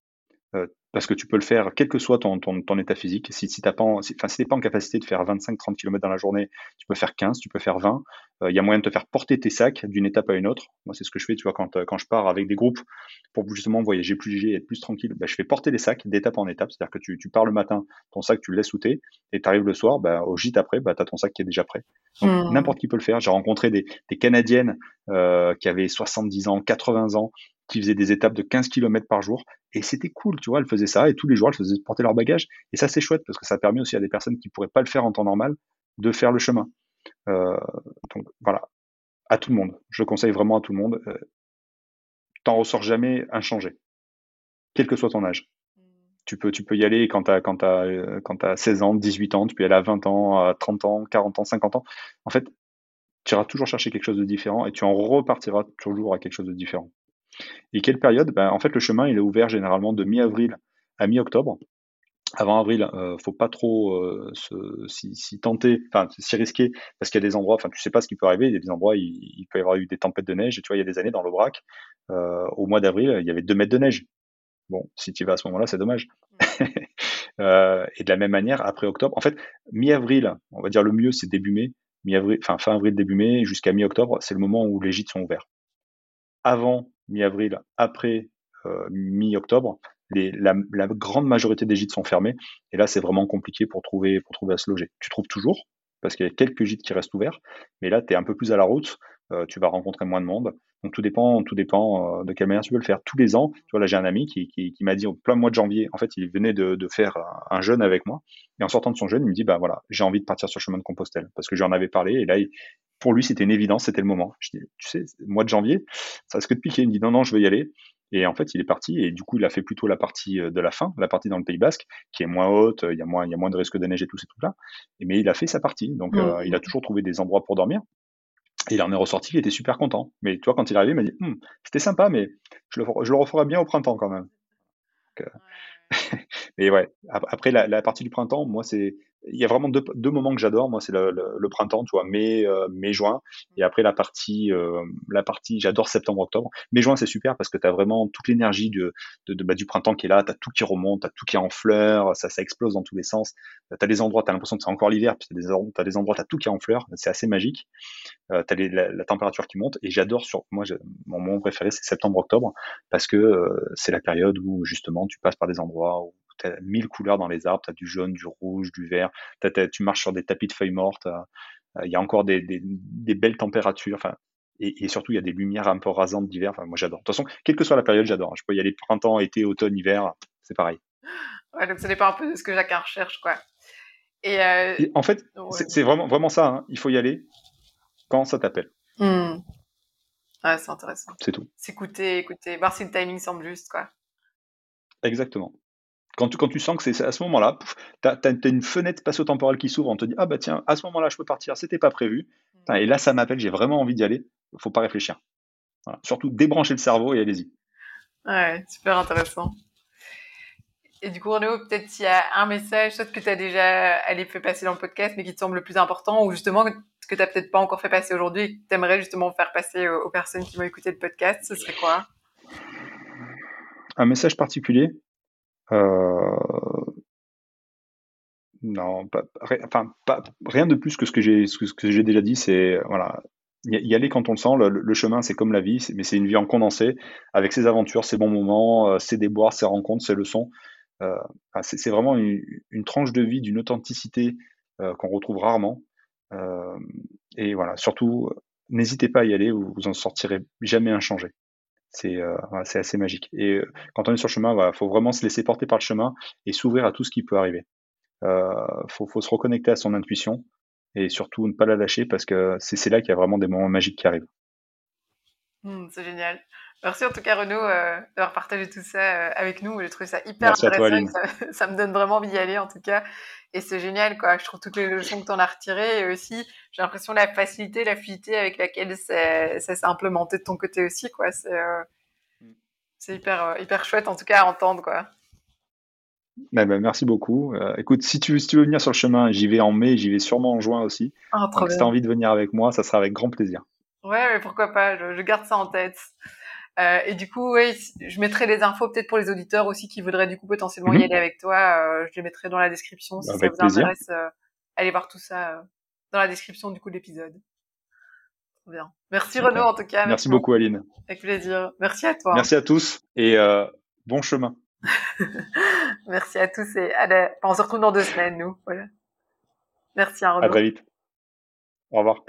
Parce que tu peux le faire quel que soit ton, ton, ton état physique. Si, si tu n'es pas, en, si, pas en capacité de faire 25-30 km dans la journée, tu peux faire 15, tu peux faire 20. Il y a moyen de te faire porter tes sacs d'une étape à une autre. Moi, c'est ce que je fais, tu vois, quand, quand je pars avec des groupes pour justement voyager plus léger et être plus tranquille, bah, je fais porter les sacs d'étape en étape. C'est-à-dire que tu, tu, pars le matin, ton sac, tu le laisses sous et tu arrives le soir, bah, au gîte après, bah, tu as ton sac qui est déjà prêt. Mmh. N'importe qui peut le faire. J'ai rencontré des, des Canadiennes euh, qui avaient 70 ans, 80 ans, qui faisaient des étapes de 15 km par jour. Et c'était cool, tu vois, elles faisaient ça et tous les jours, elles faisaient porter leur bagage. Et ça, c'est chouette parce que ça permet aussi à des personnes qui pourraient pas le faire en temps normal de faire le chemin. Euh, donc voilà, à tout le monde. Je le conseille vraiment à tout le monde. Euh, T'en ressors jamais inchangé, quel que soit ton âge. Tu peux, tu peux y aller quand tu as, quand as, as 16 ans, 18 ans, tu peux y aller à 20 ans, à 30 ans, 40 ans, 50 ans. En fait, tu iras toujours chercher quelque chose de différent et tu en repartiras toujours à quelque chose de différent. Et quelle période? Ben, En fait, le chemin, il est ouvert généralement de mi-avril à mi-octobre. Avant avril, euh, faut pas trop euh, s'y tenter, enfin s'y risquer, parce qu'il y a des endroits, enfin tu sais pas ce qui peut arriver. Il des endroits, il, il, peut y avoir eu des tempêtes de neige. Et tu vois, il y a des années dans l'Aubrac, euh, au mois d'avril, il y avait 2 mètres de neige. Bon, si tu vas à ce moment-là, c'est dommage. euh, et de la même manière, après octobre, en fait, mi-avril, on va dire le mieux, c'est début mai, mi-avril, enfin fin avril, début mai, jusqu'à mi-octobre, c'est le moment où les gîtes sont ouverts. Avant mi-avril, après euh, mi-octobre, la, grande majorité des gîtes sont fermés. Et là, c'est vraiment compliqué pour trouver, pour trouver à se loger. Tu trouves toujours, parce qu'il y a quelques gîtes qui restent ouverts, mais là, tu es un peu plus à la route, euh, tu vas rencontrer moins de monde. Donc tout dépend, tout dépend euh, de quelle manière tu veux le faire. Tous les ans, tu vois, là j'ai un ami qui, qui, m'a dit au plein mois de janvier, en fait, il venait de, faire un, jeûne avec moi, et en sortant de son jeûne, il me dit, bah voilà, j'ai envie de partir sur le chemin de Compostelle, parce que j'en avais parlé, et là, pour lui, c'était une évidence, c'était le moment. Je dis, tu sais, mois de janvier, ça risque de piquer. Il me dit, non, non, je veux y aller. Et en fait, il est parti et du coup, il a fait plutôt la partie euh, de la fin, la partie dans le Pays Basque, qui est moins haute, il y a moins, il y a moins de risque de neige et tout ces trucs-là. Mais il a fait sa partie, donc mmh. euh, il a toujours trouvé des endroits pour dormir. Et il en est ressorti, il était super content. Mais tu vois, quand il est arrivé, il m'a dit, hm, c'était sympa, mais je le, je le referai bien au printemps quand même. Donc, euh... mais ouais, après la, la, partie du printemps, moi c'est il y a vraiment deux, deux moments que j'adore. Moi, c'est le, le, printemps, tu vois, mai, euh, mai, juin. Et après, la partie, euh, la partie, j'adore septembre, octobre. Mai, juin, c'est super parce que tu as vraiment toute l'énergie de, de, de bah, du printemps qui est là. Tu as tout qui remonte, tu as tout qui est en fleurs. Ça, ça explose dans tous les sens. Tu as des endroits, tu as l'impression que c'est encore l'hiver. Puis tu as, des endroits, tu as tout qui est en fleurs. C'est assez magique. Euh, tu as les, la, la, température qui monte. Et j'adore, sur moi, mon moment préféré, c'est septembre, octobre parce que euh, c'est la période où, justement, tu passes par des endroits où tu as mille couleurs dans les arbres, tu as du jaune, du rouge, du vert, tu marches sur des tapis de feuilles mortes, euh, il y a encore des, des, des belles températures, enfin, et, et, surtout il y a des lumières un peu rasantes d'hiver, enfin, moi j'adore. De toute façon, quelle que soit la période, j'adore. Je peux y aller printemps, été, automne, hiver, c'est pareil. Ouais, donc ça dépend un peu de ce que chacun recherche, quoi. Et, euh... en fait, ouais. c'est vraiment, vraiment ça, hein. il faut y aller quand ça t'appelle. Mmh. Ouais, c'est intéressant. C'est tout. S'écouter, écouter, voir si le timing semble juste, quoi. Exactement. Quand tu, quand tu sens que c'est à ce moment-là, tu as, as, une fenêtre spatio-temporelle qui s'ouvre, on te dit Ah bah tiens, à ce moment-là, je peux partir, c'était pas prévu. Mmh. Et là, ça m'appelle, j'ai vraiment envie d'y aller. faut pas réfléchir. Voilà. Surtout débrancher le cerveau et allez-y. Ouais, super intéressant. Et du coup, Renaud, peut-être s'il y a un message, soit que tu as déjà allé fait passer dans le podcast, mais qui te semble le plus important, ou justement que tu n'as peut-être pas encore fait passer aujourd'hui et que tu aimerais justement faire passer aux, aux personnes qui vont écouter le podcast, ce serait quoi? Un message particulier? Non, pas, enfin, rien de plus que ce que j'ai, ce que j'ai déjà dit. C'est voilà, y aller quand on le sent. Le, chemin, c'est comme la vie, mais c'est une vie en condensé, avec ses aventures, ses bons moments, euh, ses déboires, ses rencontres, ses leçons. Euh, c'est vraiment une, tranche de vie d'une authenticité euh, qu'on retrouve rarement. Euh, et voilà, surtout, n'hésitez pas à y aller, vous en sortirez jamais inchangé c'est euh, c'est assez magique. Et euh, quand on est sur le chemin, il voilà, faut vraiment se laisser porter par le chemin et s'ouvrir à tout ce qui peut arriver. Euh, faut, faut se reconnecter à son intuition et surtout ne pas la lâcher parce que c'est là qu'il y a vraiment des moments magiques qui arrivent. Mmh, c'est génial. Merci en tout cas Renaud euh, d'avoir partagé tout ça euh, avec nous. J'ai trouvé ça hyper Merci intéressant. Toi, ça, ça, me donne vraiment envie d'y aller en tout cas. Et c'est génial quoi. Je trouve toutes les leçons que tu en as retirées et aussi j'ai l'impression la facilité, la fluidité avec laquelle ça, ça s'est implémenté de ton côté aussi quoi. C'est euh, c'est hyper euh, hyper chouette en tout cas à entendre quoi. Ben, ben, merci beaucoup. Euh, écoute, si tu, si tu veux venir sur le chemin, j'y vais en mai, j'y vais sûrement en juin aussi. Oh, Donc, si tu as envie de venir avec moi, ça sera avec grand plaisir. Ouais, mais pourquoi pas, je, je garde ça en tête. Euh, et du coup, oui, je mettrai les infos peut-être pour les auditeurs aussi qui voudraient du coup potentiellement y Mhm. aller avec toi. Euh, je les mettrai dans la description si Avec ça vous plaisir. intéresse. euh, allez voir tout ça euh, dans la description du coup de l'épisode. Bien. Merci. Renaud en tout cas. Merci beaucoup, Aline. Avec plaisir. Merci à toi. Merci à tous et euh, bon chemin. Merci à tous et allez, on se retrouve dans deux semaines nous. Voilà. Merci à À Renaud. très vite. Au revoir.